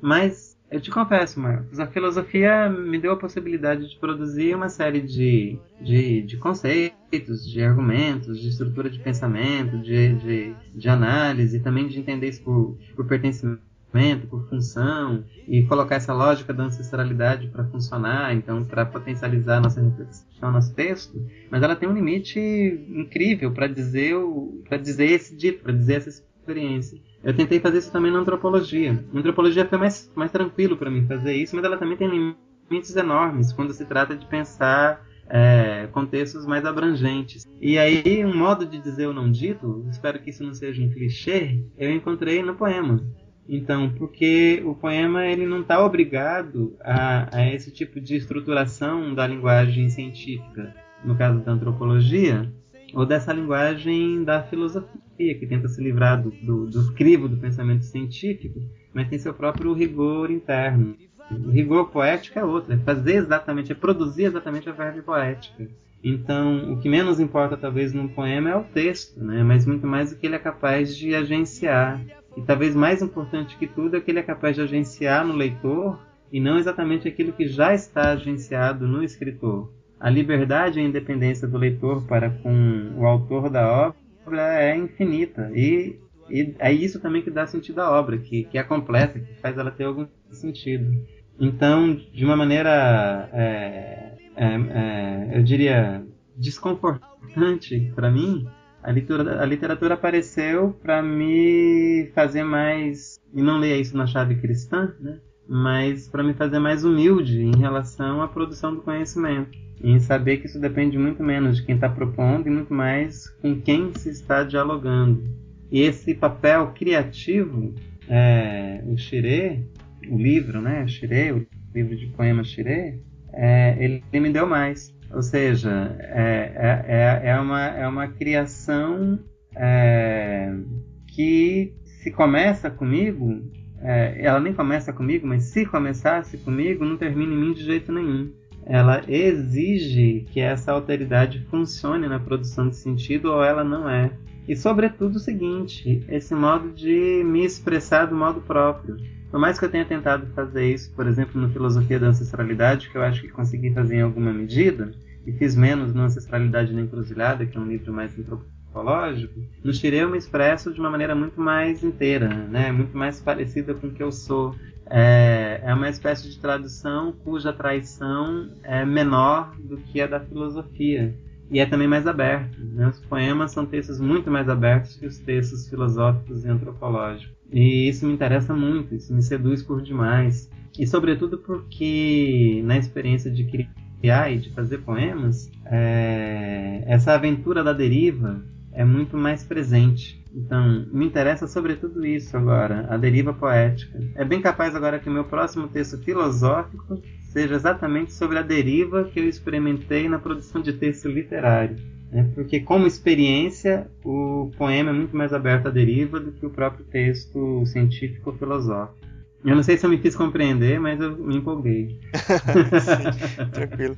Mas eu te confesso, Marcos, a filosofia me deu a possibilidade de produzir uma série de, de, de conceitos, de argumentos, de estrutura de pensamento, de, de, de análise, e também de entender isso por, por pertencimento por função e colocar essa lógica da ancestralidade para funcionar, então para potencializar nossa reflexão, nosso texto, mas ela tem um limite incrível para dizer para dizer esse dito, para dizer essa experiência. Eu tentei fazer isso também na antropologia. A antropologia foi mais mais tranquilo para mim fazer isso, mas ela também tem limites enormes quando se trata de pensar é, contextos mais abrangentes. E aí, um modo de dizer o não dito, espero que isso não seja um clichê, eu encontrei no poema. Então, porque o poema ele não está obrigado a, a, esse tipo de estruturação da linguagem científica, no caso da antropologia, ou dessa linguagem da filosofia, que tenta se livrar do, do, do crivo do pensamento científico, mas tem seu próprio rigor interno. O rigor poético é outro, é fazer exatamente, é produzir exatamente a verve poética. Então, o que menos importa talvez num poema é o texto, né? mas muito mais o que ele é capaz de agenciar, e talvez mais importante que tudo é que ele é capaz de agenciar no leitor e não exatamente aquilo que já está agenciado no escritor. A liberdade e a independência do leitor para com o autor da obra é infinita e, e é isso também que dá sentido à obra, que, que é completa, que faz ela ter algum sentido. Então, de uma maneira, é, é, é, eu diria, desconfortante para mim, a literatura, a literatura apareceu para me fazer mais, e não leia isso na chave cristã, né? Mas para me fazer mais humilde em relação à produção do conhecimento. Em saber que isso depende muito menos de quem está propondo e muito mais com quem se está dialogando. E esse papel criativo, é, o Xirê, o livro, né, Xirê, o livro de poemas Xirê, é, ele me deu mais. Ou seja, é, é, é, é, uma, é uma criação é, que se começa comigo, é, ela nem começa comigo, mas se começasse comigo, não termina em mim de jeito nenhum. Ela exige que essa alteridade funcione na produção de sentido ou ela não é. E sobretudo o seguinte, esse modo de me expressar do modo próprio. Por mais que eu tenha tentado fazer isso, por exemplo, no Filosofia da Ancestralidade, que eu acho que consegui fazer em alguma medida, e fiz menos no Ancestralidade na Encruzilhada, que é um livro mais antropológico, no Shirei eu me expresso de uma maneira muito mais inteira, né? muito mais parecida com o que eu sou. É, é uma espécie de tradução cuja traição é menor do que a da filosofia e é também mais aberto. Né? Os poemas são textos muito mais abertos que os textos filosóficos e antropológicos. E isso me interessa muito, isso me seduz por demais. E sobretudo porque na experiência de criar e de fazer poemas, é... essa aventura da deriva é muito mais presente. Então, me interessa sobretudo isso agora, a deriva poética. É bem capaz agora que o meu próximo texto filosófico seja exatamente sobre a deriva que eu experimentei na produção de texto literário. Né? Porque, como experiência, o poema é muito mais aberto à deriva do que o próprio texto científico ou filosófico. Eu não sei se eu me fiz compreender, mas eu me empolguei. Sim, tranquilo.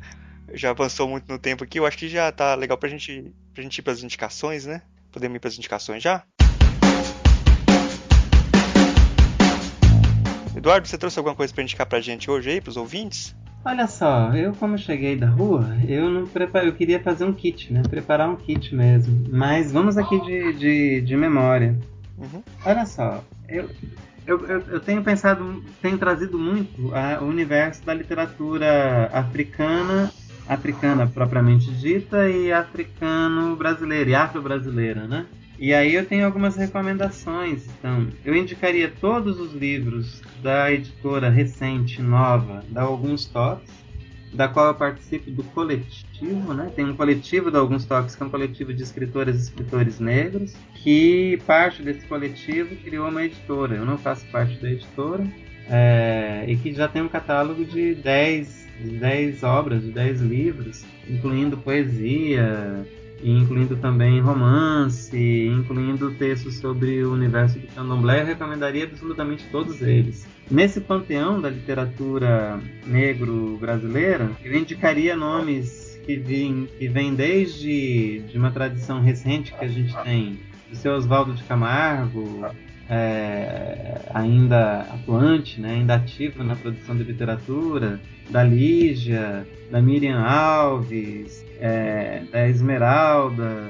Já avançou muito no tempo aqui, eu acho que já tá legal pra gente, pra gente ir pras indicações, né? Podemos ir pras indicações já? Eduardo, você trouxe alguma coisa para indicar pra gente hoje aí, pros ouvintes? Olha só, eu como cheguei da rua, eu não preparo, eu queria fazer um kit, né? Preparar um kit mesmo. Mas vamos aqui de, de, de memória. Uhum. Olha só, eu, eu, eu, eu, tenho pensado, tenho trazido muito a, o universo da literatura africana, africana propriamente dita, e africano-brasileira, e afro-brasileira, né? E aí eu tenho algumas recomendações. Então, eu indicaria todos os livros da editora recente, nova, da Alguns Toques, da qual eu participo do coletivo, né? Tem um coletivo da Alguns Toques, que é um coletivo de escritoras e escritores negros, que parte desse coletivo criou uma editora. Eu não faço parte da editora, é, e que já tem um catálogo de 10, 10 obras, de 10 livros, incluindo poesia, incluindo também romance, incluindo textos sobre o universo do candomblé, eu recomendaria absolutamente todos eles. Nesse panteão da literatura negro brasileira, eu indicaria nomes que vêm que vem desde de uma tradição recente que a gente tem, do seu Oswaldo de Camargo, é, ainda atuante, né, ainda ativo na produção de literatura, da Lígia, da Miriam Alves, é, da Esmeralda,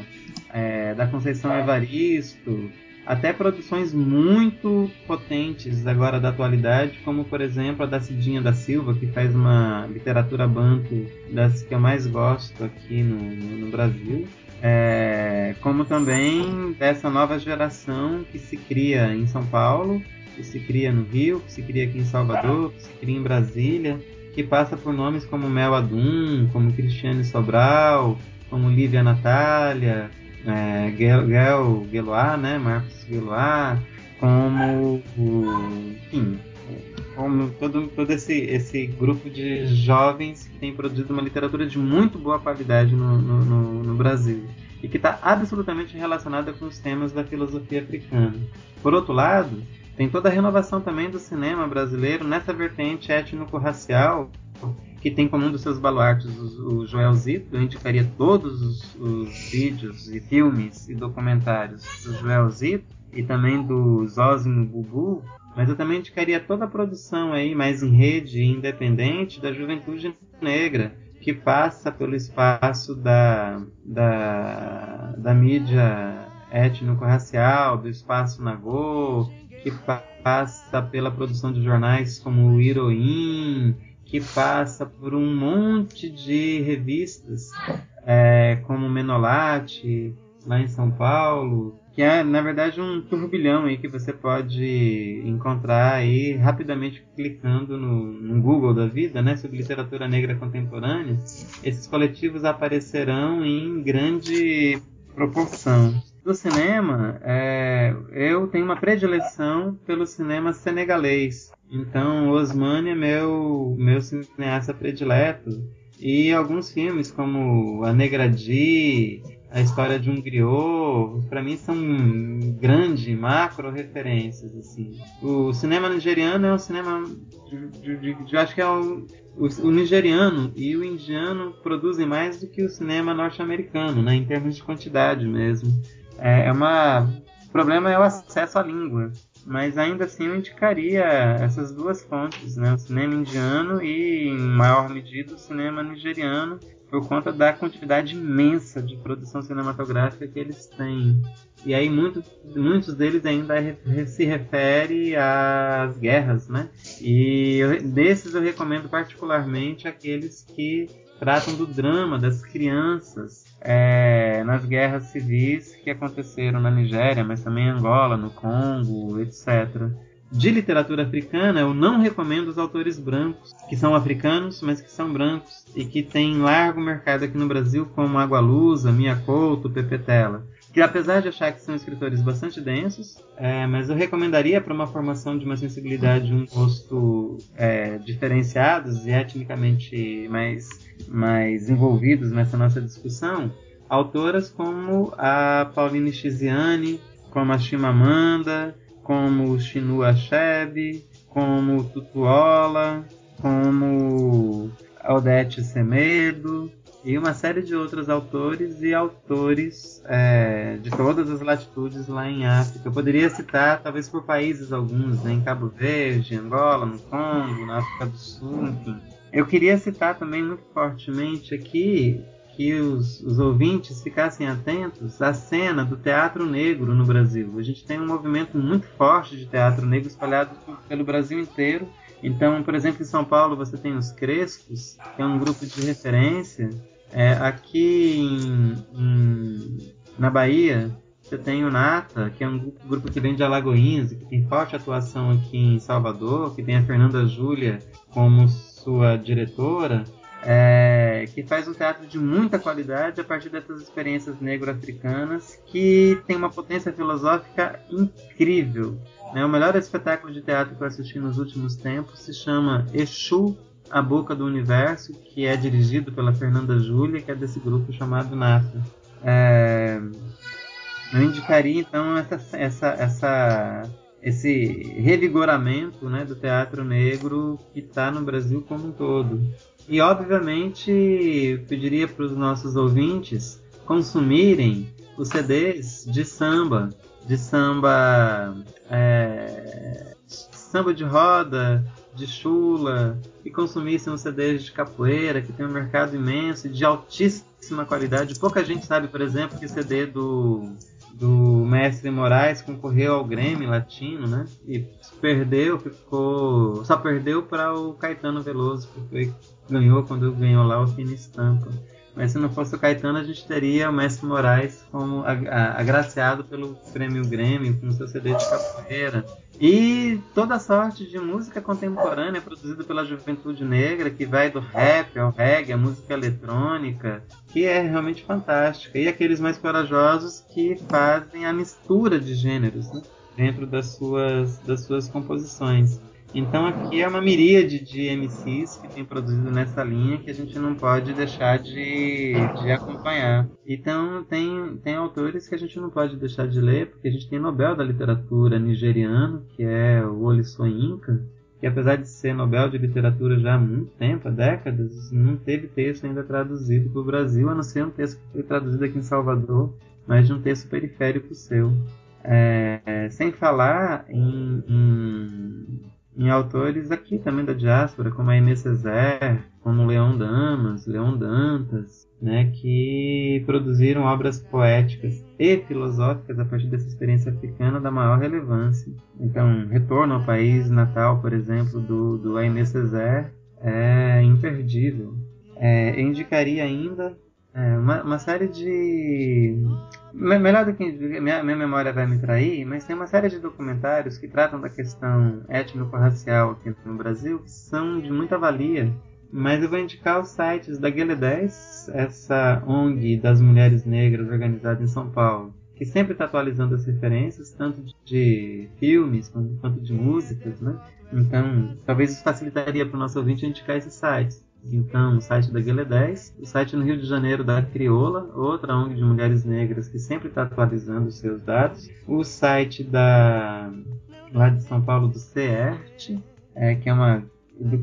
é, da Conceição Evaristo, até produções muito potentes agora da atualidade, como por exemplo a da Cidinha da Silva, que faz uma literatura banto das que eu mais gosto aqui no, no Brasil. É, como também dessa nova geração que se cria em São Paulo, que se cria no Rio, que se cria aqui em Salvador, que se cria em Brasília, que passa por nomes como Mel Adum, como Cristiane Sobral, como Lívia Natália, é, Gel, Geloar, né, Marcos Geloar, como, enfim, como todo, todo esse, esse grupo de jovens que tem produzido uma literatura de muito boa qualidade no, no, no, no Brasil e que está absolutamente relacionada com os temas da filosofia africana. Por outro lado, tem toda a renovação também do cinema brasileiro nessa vertente étnico-racial, que tem como um dos seus baluartes o, Joel Zito. Eu indicaria todos os, os, vídeos e filmes e documentários do Joel Zito e também do Zósimo Bubu, mas eu também indicaria toda a produção aí mais em rede independente da juventude negra, que passa pelo espaço da, da, da mídia étnico-racial, do espaço Nagô, que passa pela produção de jornais como o Heroin, que passa por um monte de revistas é, como Menolate, lá em São Paulo, que é na verdade um turbilhão aí que você pode encontrar aí rapidamente clicando no, no, Google da vida, né, sobre literatura negra contemporânea. Esses coletivos aparecerão em grande proporção. Do cinema, é, eu tenho uma predileção pelo cinema senegalês. Então, Osmani é meu, meu cineasta predileto. E alguns filmes como A Negra Di, A História de um Griot, para mim são grandes macro referências. Assim. O cinema nigeriano é um cinema. De, de, de, acho que é o, o, o, nigeriano e o indiano produzem mais do que o cinema norte-americano, né, em termos de quantidade mesmo. É, é uma. O problema é o acesso à língua. Mas ainda assim eu indicaria essas duas fontes, né? O cinema indiano e, em maior medida, o cinema nigeriano, por conta da quantidade imensa de produção cinematográfica que eles têm. E aí muitos, muitos deles ainda se refere às guerras, né? E eu, desses eu recomendo particularmente aqueles que tratam do drama das crianças é, nas guerras civis que aconteceram na Nigéria, mas também em Angola, no Congo, etc. De literatura africana, eu não recomendo os autores brancos, que são africanos, mas que são brancos e que têm largo mercado aqui no Brasil, como Água Lusa, Mia Couto, Pepe Tela. que apesar de achar que são escritores bastante densos, é, mas eu recomendaria para uma formação de uma sensibilidade um rosto é, diferenciados e etnicamente mais, mais envolvidos nessa nossa discussão, autoras como a Pauline Chiziane, como a Chimamanda, como o Shinu Achebe, como Tutuola, como Odete Semedo, e uma série de outros autores e autores é, de todas as latitudes lá em África. Eu poderia citar, talvez por países alguns, né, em Cabo Verde, Angola, no Congo, na África do Sul, enfim. Eu queria citar também muito fortemente aqui que os, os ouvintes ficassem atentos à cena do teatro negro no Brasil. A gente tem um movimento muito forte de teatro negro espalhado pelo Brasil inteiro então, por exemplo, em São Paulo você tem os Crespos, que é um grupo de referência. É, aqui em, em, na Bahia você tem o Nata, que é um grupo, grupo que vem de Alagoinhas, que tem forte atuação aqui em Salvador, que tem a Fernanda Júlia como sua diretora, é, que faz um teatro de muita qualidade a partir dessas experiências negro-africanas, que tem uma potência filosófica incrível. É o melhor espetáculo de teatro que eu assisti nos últimos tempos se chama Exu, a Boca do Universo, que é dirigido pela Fernanda Júlia, que é desse grupo chamado NAFA. É... Eu indicaria então essa, essa, essa, esse revigoramento né, do teatro negro que está no Brasil como um todo. E obviamente pediria para os nossos ouvintes consumirem os CDs de samba de samba é, samba de roda, de chula, e consumissem os CDs de capoeira, que tem um mercado imenso de altíssima qualidade. Pouca gente sabe, por exemplo, que CD do, do Mestre Moraes concorreu ao Grêmio Latino, né? E perdeu, ficou. Só perdeu para o Caetano Veloso, que foi, ganhou quando ganhou lá o Fina Estampa. Mas se não fosse o Caetano, a gente teria o Mestre Moraes como agraciado pelo Prêmio Grêmio, com seu CD de capoeira. E toda sorte de música contemporânea produzida pela juventude negra, que vai do rap ao reggae, a música eletrônica, que é realmente fantástica. E aqueles mais corajosos que fazem a mistura de gêneros né, dentro das suas, das suas composições. Então aqui é uma miríade de MCs que tem produzido nessa linha que a gente não pode deixar de, de acompanhar. Então tem, tem autores que a gente não pode deixar de ler, porque a gente tem Nobel da Literatura nigeriano, que é o Wole Soyinka, que apesar de ser Nobel de Literatura já há muito tempo, há décadas, não teve texto ainda traduzido para o Brasil, a não ser um texto que foi traduzido aqui em Salvador, mas de um texto periférico seu. É, sem falar em, em em autores aqui também da diáspora, como a Aimé Césaire, como Leon Damas, Leon Dantas, né, que produziram obras poéticas e filosóficas a partir dessa experiência africana da maior relevância. Então, Retorno ao País Natal, por exemplo, do, do Aimé Césaire, é imperdível. É, indicaria ainda é, uma, uma, série de. Melhor do que. Minha, minha memória vai me trair, mas tem uma série de documentários que tratam da questão étnico-racial aqui no Brasil que são de muita valia. Mas eu vou indicar os sites da Guele 10, essa ONG das mulheres negras organizada em São Paulo, que sempre está atualizando as referências, tanto de filmes quanto de músicas, né? Então, talvez isso facilitaria para o nosso ouvinte indicar esses sites. Então, o site da Guilé 10, o site no Rio de Janeiro da Crioula, outra ONG de mulheres negras que sempre está atualizando os seus dados, o site da lá de São Paulo do CERT, é, que é uma,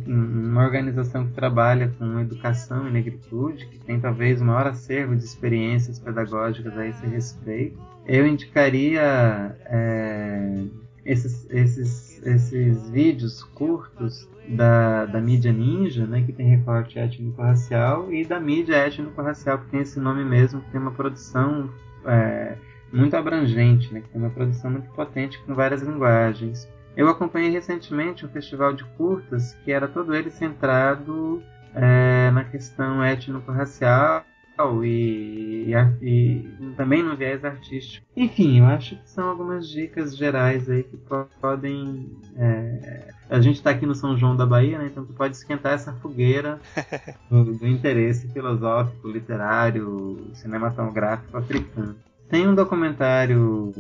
uma organização que trabalha com educação e negritude, que tem talvez o maior acervo de experiências pedagógicas a esse respeito. Eu indicaria é, esses, esses, esses vídeos curtos da, da mídia ninja, né, que tem recorte étnico-racial, e da mídia étnico-racial, que tem esse nome mesmo, que tem uma produção é, muito abrangente, né, que tem uma produção muito potente com várias linguagens. Eu acompanhei recentemente um festival de curtas que era todo ele centrado é, na questão étnico-racial e, e, e, também no viés artístico. Enfim, eu acho que são algumas dicas gerais aí que podem. É, a gente está aqui no São João da Bahia, né? Então tu pode esquentar essa fogueira do, do interesse filosófico, literário, cinematográfico africano. Tem um documentário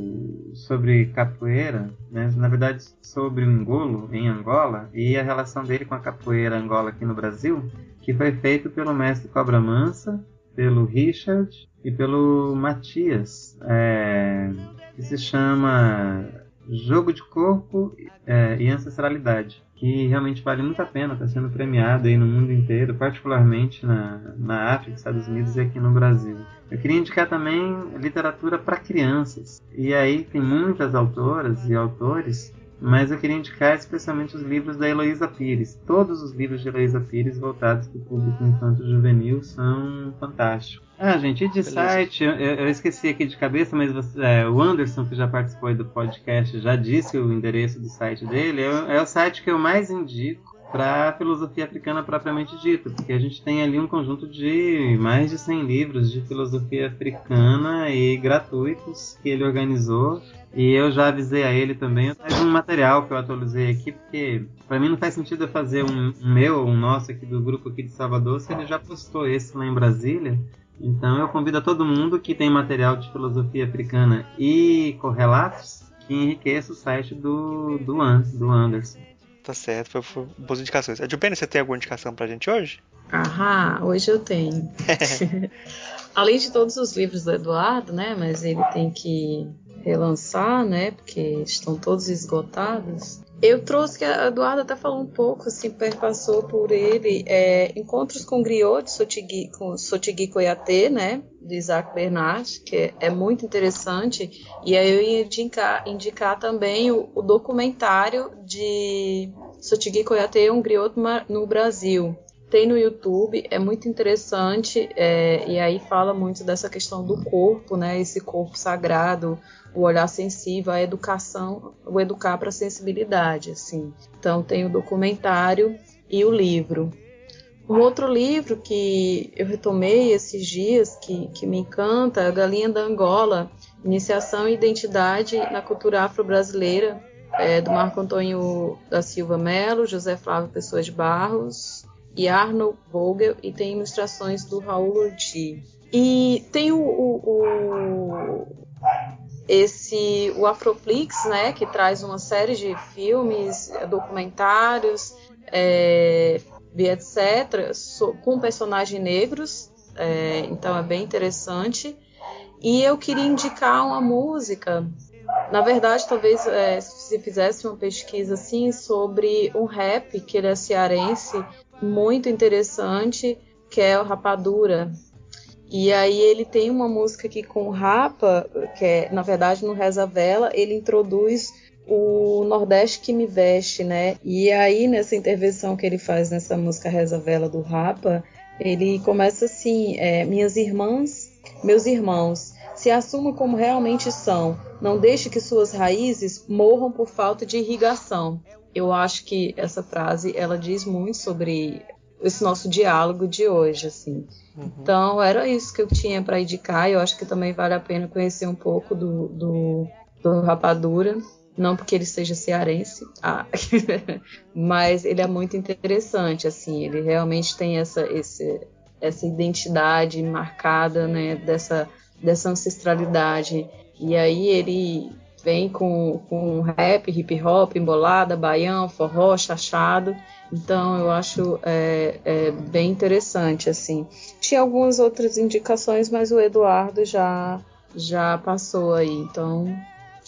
sobre capoeira, né? na verdade sobre o engolo em Angola e a relação dele com a capoeira Angola aqui no Brasil, que foi feito pelo mestre Cobra Mansa, pelo Richard e pelo Matias, é, que se chama Jogo de Corpo é, e Ancestralidade que realmente vale muito a pena, está sendo premiado aí no mundo inteiro, particularmente na, na África, Estados Unidos e aqui no Brasil. Eu queria indicar também literatura para crianças. E aí tem muitas autoras e autores, mas eu queria indicar especialmente os livros da Heloísa Pires. Todos os livros de Heloísa Pires voltados para o público infanto-juvenil são fantásticos. Ah, gente, e de Beleza. site, eu, eu, esqueci aqui de cabeça, mas você, é, o Anderson, que já participou do podcast, já disse o endereço do site dele. É, é o site que eu mais indico para a filosofia africana propriamente dita, porque a gente tem ali um conjunto de mais de 100 livros de filosofia africana e gratuitos que ele organizou. E eu já avisei a ele também, mais um material que eu atualizei aqui, porque para mim não faz sentido eu fazer um, um meu um nosso aqui do grupo aqui de Salvador se ele já postou esse lá em Brasília. Então eu convido a todo mundo que tem material de filosofia africana e correlatos que enriqueça o site do, do, do Anderson. Tá certo, foi, foi boas indicações. Adilpena, você tem alguma indicação pra gente hoje? Aham, hoje eu tenho. Além de todos os livros do Eduardo, né? Mas ele tem que relançar, né? Porque estão todos esgotados. Eu trouxe que a Eduarda até falou um pouco, assim, perpassou por ele, é, Encontros com Griot, de Sotigui, com Sotigui Coyatê, né, de Isaac Bernard, que é, é, muito interessante, e aí eu ia indicar, indicar também o, o documentário de Sotigui Coyatê, um griot no Brasil, tem no YouTube, é muito interessante, é, e aí fala muito dessa questão do corpo, né? Esse corpo sagrado, o olhar sensível, a educação, o educar para a sensibilidade, assim. Então tem o documentário e o livro. Um outro livro que eu retomei esses dias, que, que me encanta, é A Galinha da Angola, Iniciação e Identidade na Cultura Afro-Brasileira, é, do Marco Antônio da Silva Melo, José Flávio Pessoa de Barros, e Arnold Vogel, e tem ilustrações do Raul Orti. E tem o, o, esse o Afroflix, né, que traz uma série de filmes, documentários, é, etc, so, com personagens negros, é, então é bem interessante. E eu queria indicar uma música. Na verdade, talvez é, se fizesse uma pesquisa assim sobre um rap que ele é cearense, muito interessante, que é o Rapadura. E aí ele tem uma música aqui com Rapa, que é, na verdade, no Reza Vela, ele introduz o Nordeste que me veste, né? E aí, nessa intervenção que ele faz nessa música Reza Vela do Rapa, ele começa assim: é, Minhas irmãs, meus irmãos, se assumam como realmente são, não deixe que suas raízes morram por falta de irrigação eu acho que essa frase ela diz muito sobre esse nosso diálogo de hoje, assim. Uhum. Então era isso que eu tinha para indicar. Eu acho que também vale a pena conhecer um pouco do, do, do Rapadura, não porque ele seja cearense, ah, mas ele é muito interessante, assim. Ele realmente tem essa esse, essa identidade marcada, né? Dessa dessa ancestralidade. E aí ele vem com, com rap, hip hop, embolada, baião, forró, chachado. Então eu acho é, é, bem interessante assim. Tinha algumas outras indicações, mas o Eduardo já já passou aí. Então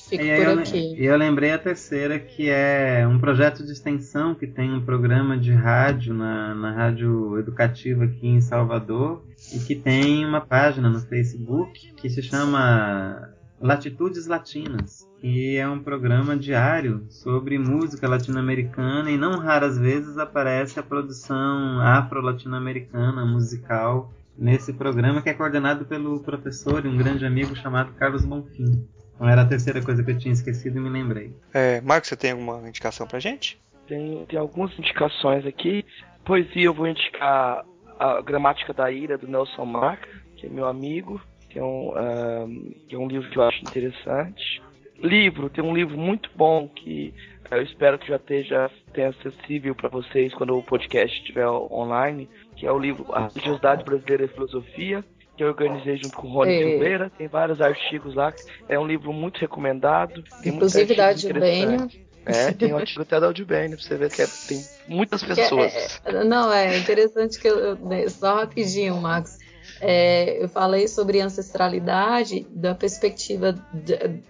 fico por eu, aqui. E eu lembrei a terceira que é um projeto de extensão que tem um programa de rádio na, na rádio educativa aqui em Salvador e que tem uma página no Facebook que se chama Latitudes Latinas que é um programa diário sobre música latino-americana e não raras vezes aparece a produção afro-latino-americana musical nesse programa que é coordenado pelo professor e um grande amigo chamado Carlos Bonfim. Então era a terceira coisa que eu tinha esquecido e me lembrei. É, Marcos, você tem alguma indicação pra gente? Tem, tem algumas indicações aqui. Poesia eu vou indicar a Gramática da Ira do Nelson Mark, que é meu amigo, que é um, um, que é um livro que eu acho interessante. Livro, tem um livro muito bom que eh, eu espero que já esteja tenha acessível para vocês quando o podcast estiver online, que é o livro A Religiosidade Brasileira e Filosofia, que eu organizei junto com o Rony é. Silveira. Tem vários artigos lá. É um livro muito recomendado. Inclusive da Adubênia. É, tem um artigo até da Audibene, pra você ver que é, tem muitas pessoas. É, é, não, é interessante que eu, só rapidinho, Max. É, eu falei sobre ancestralidade da perspectiva de,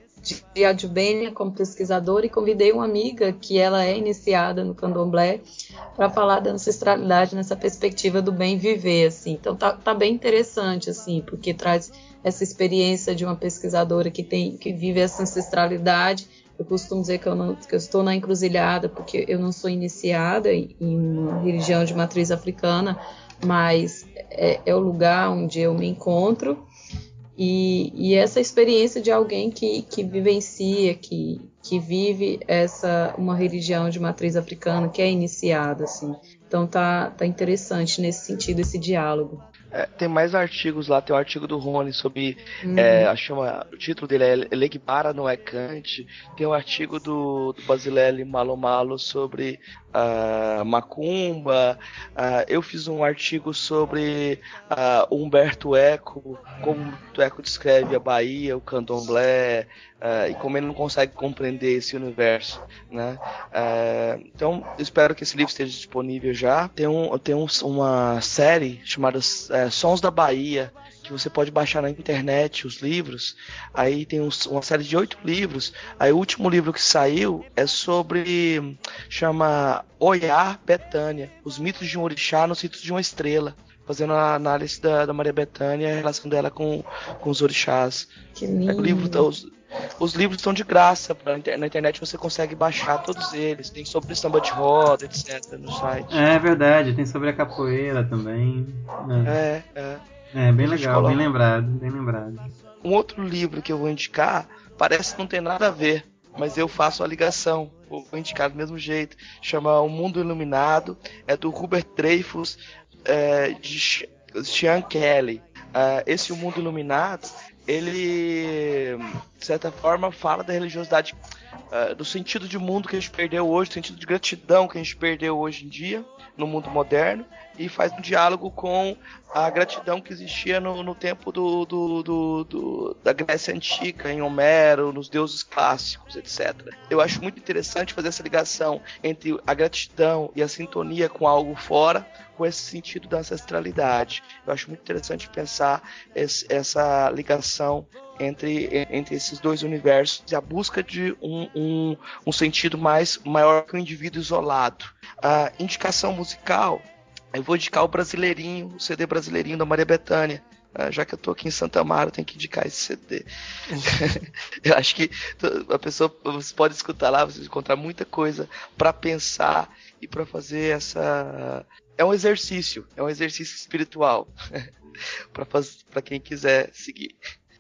de Adubênia como pesquisadora e convidei uma amiga que ela é iniciada no candomblé para falar da ancestralidade nessa perspectiva do bem viver assim. Então tá, tá, bem interessante assim porque traz essa experiência de uma pesquisadora que tem que vive essa ancestralidade. Eu costumo dizer que eu, não, que eu estou na encruzilhada porque eu não sou iniciada em uma religião de matriz africana mas é, é o lugar onde eu me encontro e, e, essa experiência de alguém que, que vivencia, que, que vive essa uma religião de matriz africana, que é iniciada, assim. Então tá, tá interessante nesse sentido esse diálogo. É, tem mais artigos lá, tem o um artigo do Rony sobre. Uhum. É, chama, o título dele é Legbara não é Kant. Tem o um artigo do, do Basilele Malo Malo sobre uh, Macumba. Uh, eu fiz um artigo sobre uh, Humberto Eco, como Humberto Eco descreve a Bahia, o candomblé, uh, e como ele não consegue compreender esse universo. Né? então, espero que esse livro esteja disponível já. Tem, um, tem um, uma série chamada Sons da Bahia que você pode baixar na internet os livros. Aí tem uns, uma série de oito livros. Aí o último livro que saiu é sobre. chama Oiá Betânia: Os mitos de um orixá nos ritos de uma estrela. Fazendo a análise da, da Maria Betânia e a relação dela com, com os orixás. Que lindo. O livro, os, os livros estão de graça. Pra, na internet você consegue baixar todos eles. Tem sobre samba de roda, etc. no site. É verdade, tem sobre a capoeira também. É, é. é. É, bem legal, bem lembrado, bem lembrado. Um outro livro que eu vou indicar parece que não tem nada a ver, mas eu faço a ligação. Vou indicar do mesmo jeito. Chama O Mundo Iluminado. É do Hubert Dreyfus, é, de Sean Kelly. Uh, esse O Mundo Iluminado, ele, de certa forma, fala da religiosidade, uh, do sentido de mundo que a gente perdeu hoje, do sentido de gratidão que a gente perdeu hoje em dia, no mundo moderno, e faz um diálogo com a gratidão que existia no, no tempo do, do, do, do, da Grécia Antiga, em Homero, nos deuses clássicos, etc. Eu acho muito interessante fazer essa ligação entre a gratidão e a sintonia com algo fora, com esse sentido da ancestralidade. Eu acho muito interessante pensar esse, essa ligação entre, entre esses dois universos e a busca de um, um, um sentido mais maior que o indivíduo isolado. A indicação musical eu vou indicar o Brasileirinho, o CD Brasileirinho da Maria Bethânia. Ah, já que eu tô aqui em Santa Mara, eu tenho que indicar esse CD. eu acho que a pessoa você pode escutar lá, você encontrar muita coisa para pensar e para fazer essa. É um exercício, é um exercício espiritual para quem quiser seguir.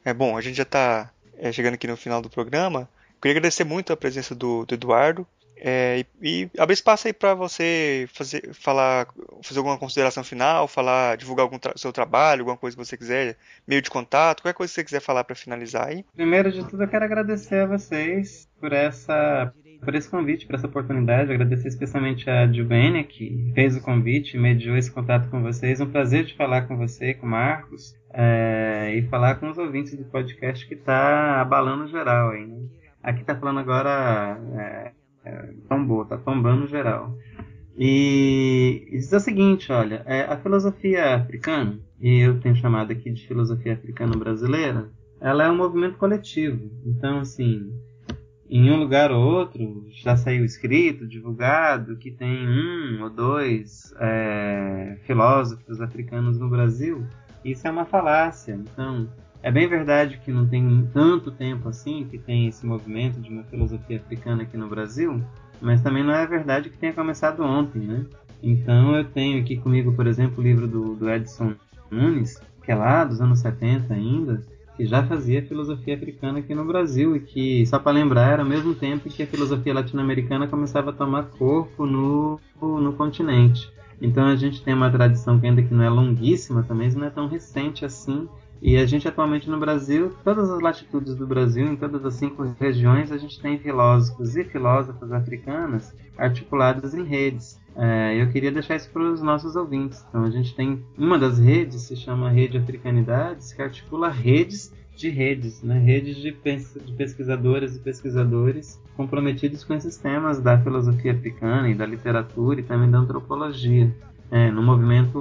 É bom, a gente já está é, chegando aqui no final do programa. Queria agradecer muito a presença do, do Eduardo. É, e, e abre espaço aí para você fazer, falar, fazer alguma consideração final, falar, divulgar algum tra seu trabalho, alguma coisa que você quiser, meio de contato, qualquer coisa que você quiser falar para finalizar aí. Primeiro de tudo, eu quero agradecer a vocês por essa por esse convite, por essa oportunidade. Agradecer especialmente a Jubênia, que fez o convite, mediou esse contato com vocês. Um prazer de falar com você, com o Marcos, é, e falar com os ouvintes do podcast que está abalando geral. Né? Aqui está falando agora é, é, tombou, tá tombando geral. E, e diz o seguinte, olha, é, a filosofia africana, e eu tenho chamado aqui de filosofia africana brasileira, ela é um movimento coletivo. Então, assim, em um lugar ou outro já saiu escrito, divulgado, que tem um ou dois é, filósofos africanos no Brasil. Isso é uma falácia. Então, é bem verdade que não tem tanto tempo assim que tem esse movimento de uma filosofia africana aqui no Brasil, mas também não é verdade que tenha começado ontem, né? Então eu tenho aqui comigo, por exemplo, o livro do, do Edson Nunes, que é lá dos anos 70 ainda, que já fazia filosofia africana aqui no Brasil e que, só para lembrar, era ao mesmo tempo que a filosofia latino-americana começava a tomar corpo no, no continente. Então a gente tem uma tradição que ainda que não é longuíssima também, não é tão recente assim, E a gente atualmente no Brasil, todas as latitudes do Brasil, em todas as cinco regiões, a gente tem filósofos e filósofas africanas articulados em redes. É, eu queria deixar isso para os nossos ouvintes. Então a gente tem uma das redes, se chama Rede Africanidades, que articula redes de redes, né? redes de, pes de pesquisadoras e pesquisadores comprometidos com esses temas da filosofia africana e da literatura e também da antropologia, é, no movimento,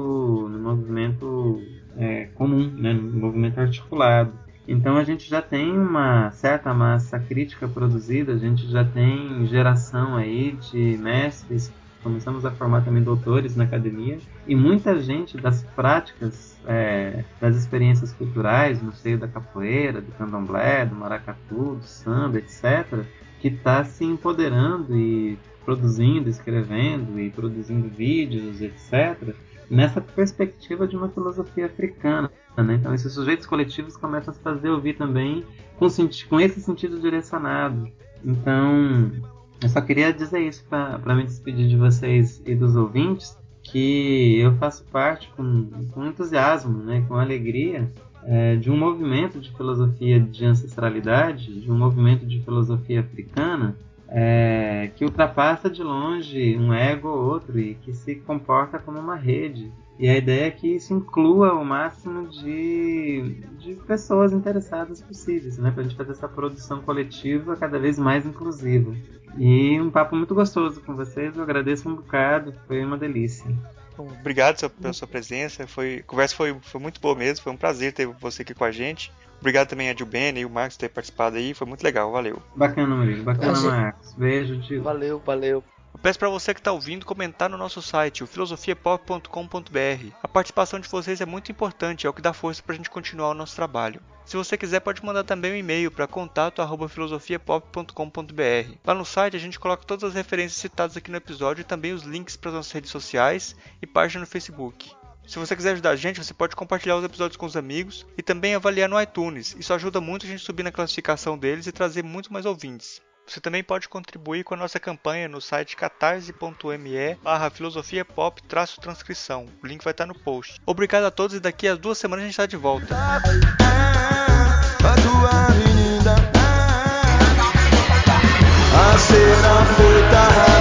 no movimento é, comum, né? no movimento articulado. Então a gente já tem uma certa massa crítica produzida, a gente já tem geração aí de mestres começamos a formar também doutores na academia e muita gente das práticas, é, das experiências culturais no seio da capoeira, do candomblé, do maracatu, do samba, etc., que está se empoderando e produzindo, escrevendo e produzindo vídeos, etc., nessa perspectiva de uma filosofia africana. Né? Então, esses sujeitos coletivos começam a se fazer ouvir também com, com esse sentido direcionado. Então, eu só queria dizer isso para me despedir de vocês e dos ouvintes, que eu faço parte com, com entusiasmo, né, com alegria, é, de um movimento de filosofia de ancestralidade, de um movimento de filosofia africana, é, que ultrapassa de longe um ego ou outro e que se comporta como uma rede. E a ideia é que isso inclua o máximo de, de pessoas interessadas possíveis, né? Para a gente fazer essa produção coletiva cada vez mais inclusiva. E um papo muito gostoso com vocês, eu agradeço um bocado, foi uma delícia. Obrigado pela sua presença, foi, a conversa foi, foi muito boa mesmo, foi um prazer ter você aqui com a gente. Obrigado também a Gilbene e o Marcos por ter participado aí, foi muito legal, valeu. Bacana, Murilo, bacana, Marcos. Beijo, tio. Valeu, valeu. Eu peço para você que está ouvindo comentar no nosso site, o filosofiapop.com.br. A participação de vocês é muito importante, é o que dá força para a gente continuar o nosso trabalho. Se você quiser, pode mandar também um e-mail para contato@filosofiapop.com.br. Lá no site a gente coloca todas as referências citadas aqui no episódio e também os links para as nossas redes sociais e página no Facebook. Se você quiser ajudar a gente, você pode compartilhar os episódios com os amigos e também avaliar no iTunes. Isso ajuda muito a gente subir na classificação deles e trazer muito mais ouvintes. Você também pode contribuir com a nossa campanha no site catarse.me barra filosofia pop transcrição. O link vai estar no post. Obrigado a todos e daqui a duas semanas a gente está de volta. A